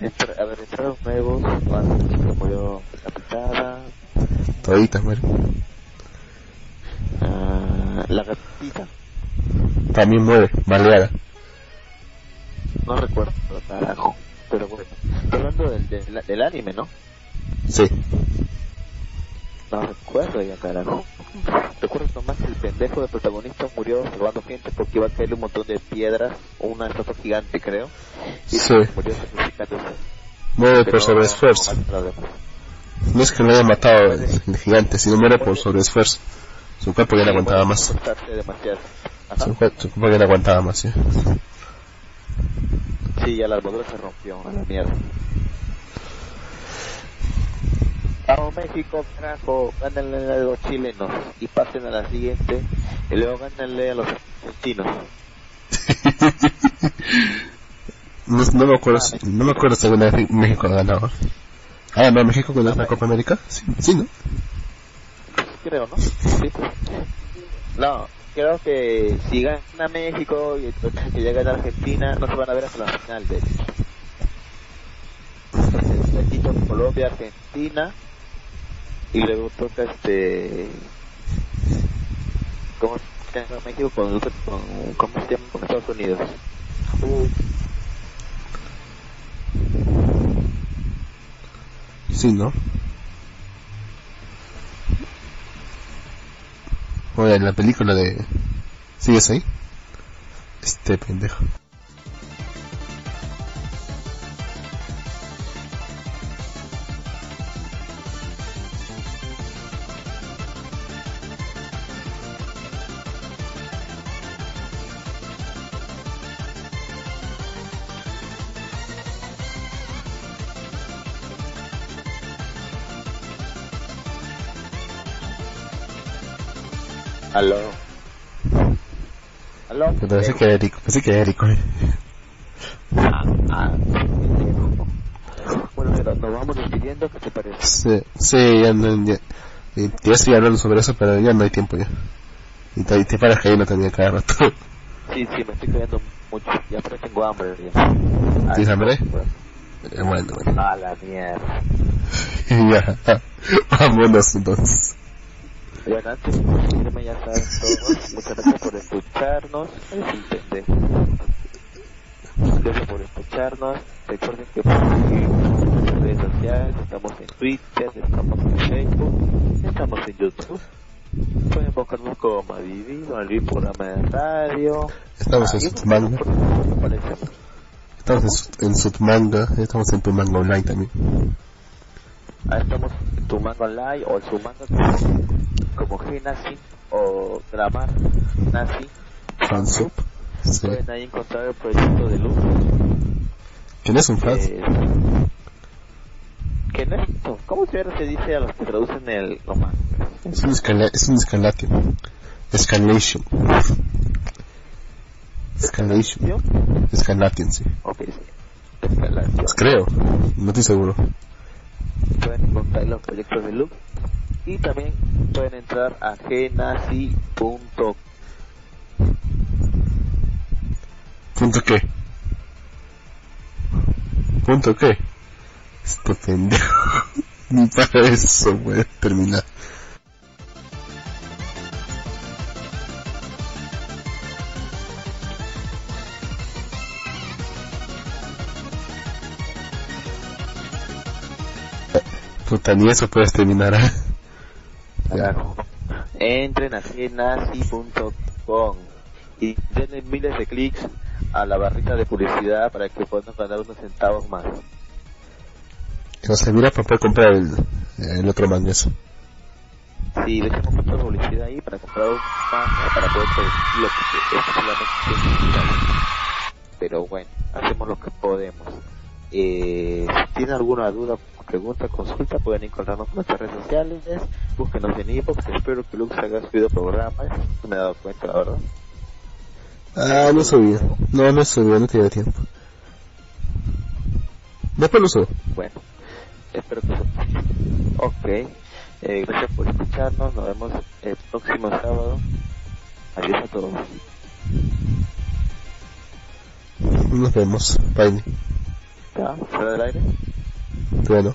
Entra- a ver, entraron nuevos, cuando la chica murió decapitada, toditas mueren. ah, la gatita, También muere, baleada. no recuerdo, carajo, pero bueno, estoy hablando del, del, del anime, ¿no? Sí. No recuerdo ya, carajo. Recuerdo nomás que el pendejo del protagonista murió salvando gente porque iba a caerle un montón de piedras, o una estatua gigante, creo, y Sí. murió sacrificándose. Muere por sobreesfuerzo. no. No es que lo haya matado el, el gigante, sino muere por sobreesfuerzo. Su cuerpo ya no aguantaba más. Su, cuer- su cuerpo ya no aguantaba más. ¿sí? Sí, ya la armadura se rompió, a la mierda. Vamos México, carajo, gánenle a los chilenos y pasen a la siguiente y luego gánenle a los argentinos. No, no me acuerdo, si- no me acuerdo si alguna vez México ha ganado. Ah, no, México ganó la Copa América. Sí, sí, ¿no? Creo, ¿no? Sí. No, creo que si gana México y entonces que llega a Argentina, no se van a ver hasta la final, de. Entonces, aquí con Colombia, Argentina, y luego toca este... ¿Cómo se llama México con, con, ¿cómo se Estados Unidos? Uh, Sí, ¿no? Oye, la película de... ¿Sigues ahí? Este pendejo. Me parece que era Eric, pensé que era Eric. Ah, ah, bueno, pero nos vamos despidiendo, ¿qué te parece? Sí, sí, ya no... Ya, ya estoy hablando sobre eso, pero ya no hay tiempo ya. Y te, y te paras cayendo también cada rato. Sí, sí, me estoy cayendo mucho, ya pero tengo hambre. Ya. ¿Tienes hambre? Pues, Eh, bueno, bueno. A la mierda. Y ya, vámonos entonces. Muchísimas ya saben todos. Muchas gracias por escucharnos. Gracias por escucharnos. Recuerden que en redes sociales. Estamos en Twitter, estamos en Facebook, estamos en YouTube. Pueden buscarnos como Madrid, Madrid programa de radio. Estamos en Sutmanga. Estamos en Sutmanga, estamos en Tumanga Online también. Ahí estamos manga online o en su manga como, como G Nazi o Grammar Nazi. Fansub. Sí. Pueden ahí encontrar el proyecto de Luz. ¿Quién es un fans? Eh, ¿Qué no es esto? ¿Cómo se dice a los que traducen el mangas? Es un, escala es un escalation. Escalation. Escalation. Escalation, sí. Ok, sí. Escalación. Pues creo, no estoy seguro. Pueden encontrar los proyectos de Luz. Y también pueden entrar a gnazi.com. ¿Punto qué? ¿Punto qué? Esto pendejo. Ni para eso puede terminar. Puta, ni eso puedes terminar. ¿eh? Claro. Entren a gnazi.com y denle miles de clics a la barrita de publicidad para que puedan ganar unos centavos más. Nos servirá para poder comprar el, el otro manga eso. Sí, le echamos mucha publicidad ahí para comprar un manga para poder producir lo que es solamente. Pero bueno, hacemos lo que podemos. Eh, si tienen alguna duda, pregunta, consulta, pueden encontrarnos en nuestras redes sociales, búsquenos en iVoox, espero que Lux haya subido programa, no me he dado cuenta, la verdad. Ah, no subí. No, no subí, no tenía tiempo. Después lo subo. Bueno, espero que Ok, eh, gracias por escucharnos, nos vemos el próximo sábado. Adiós a todos. Nos vemos. Bye. ¿Ya? ¿Fuera del aire? Bueno.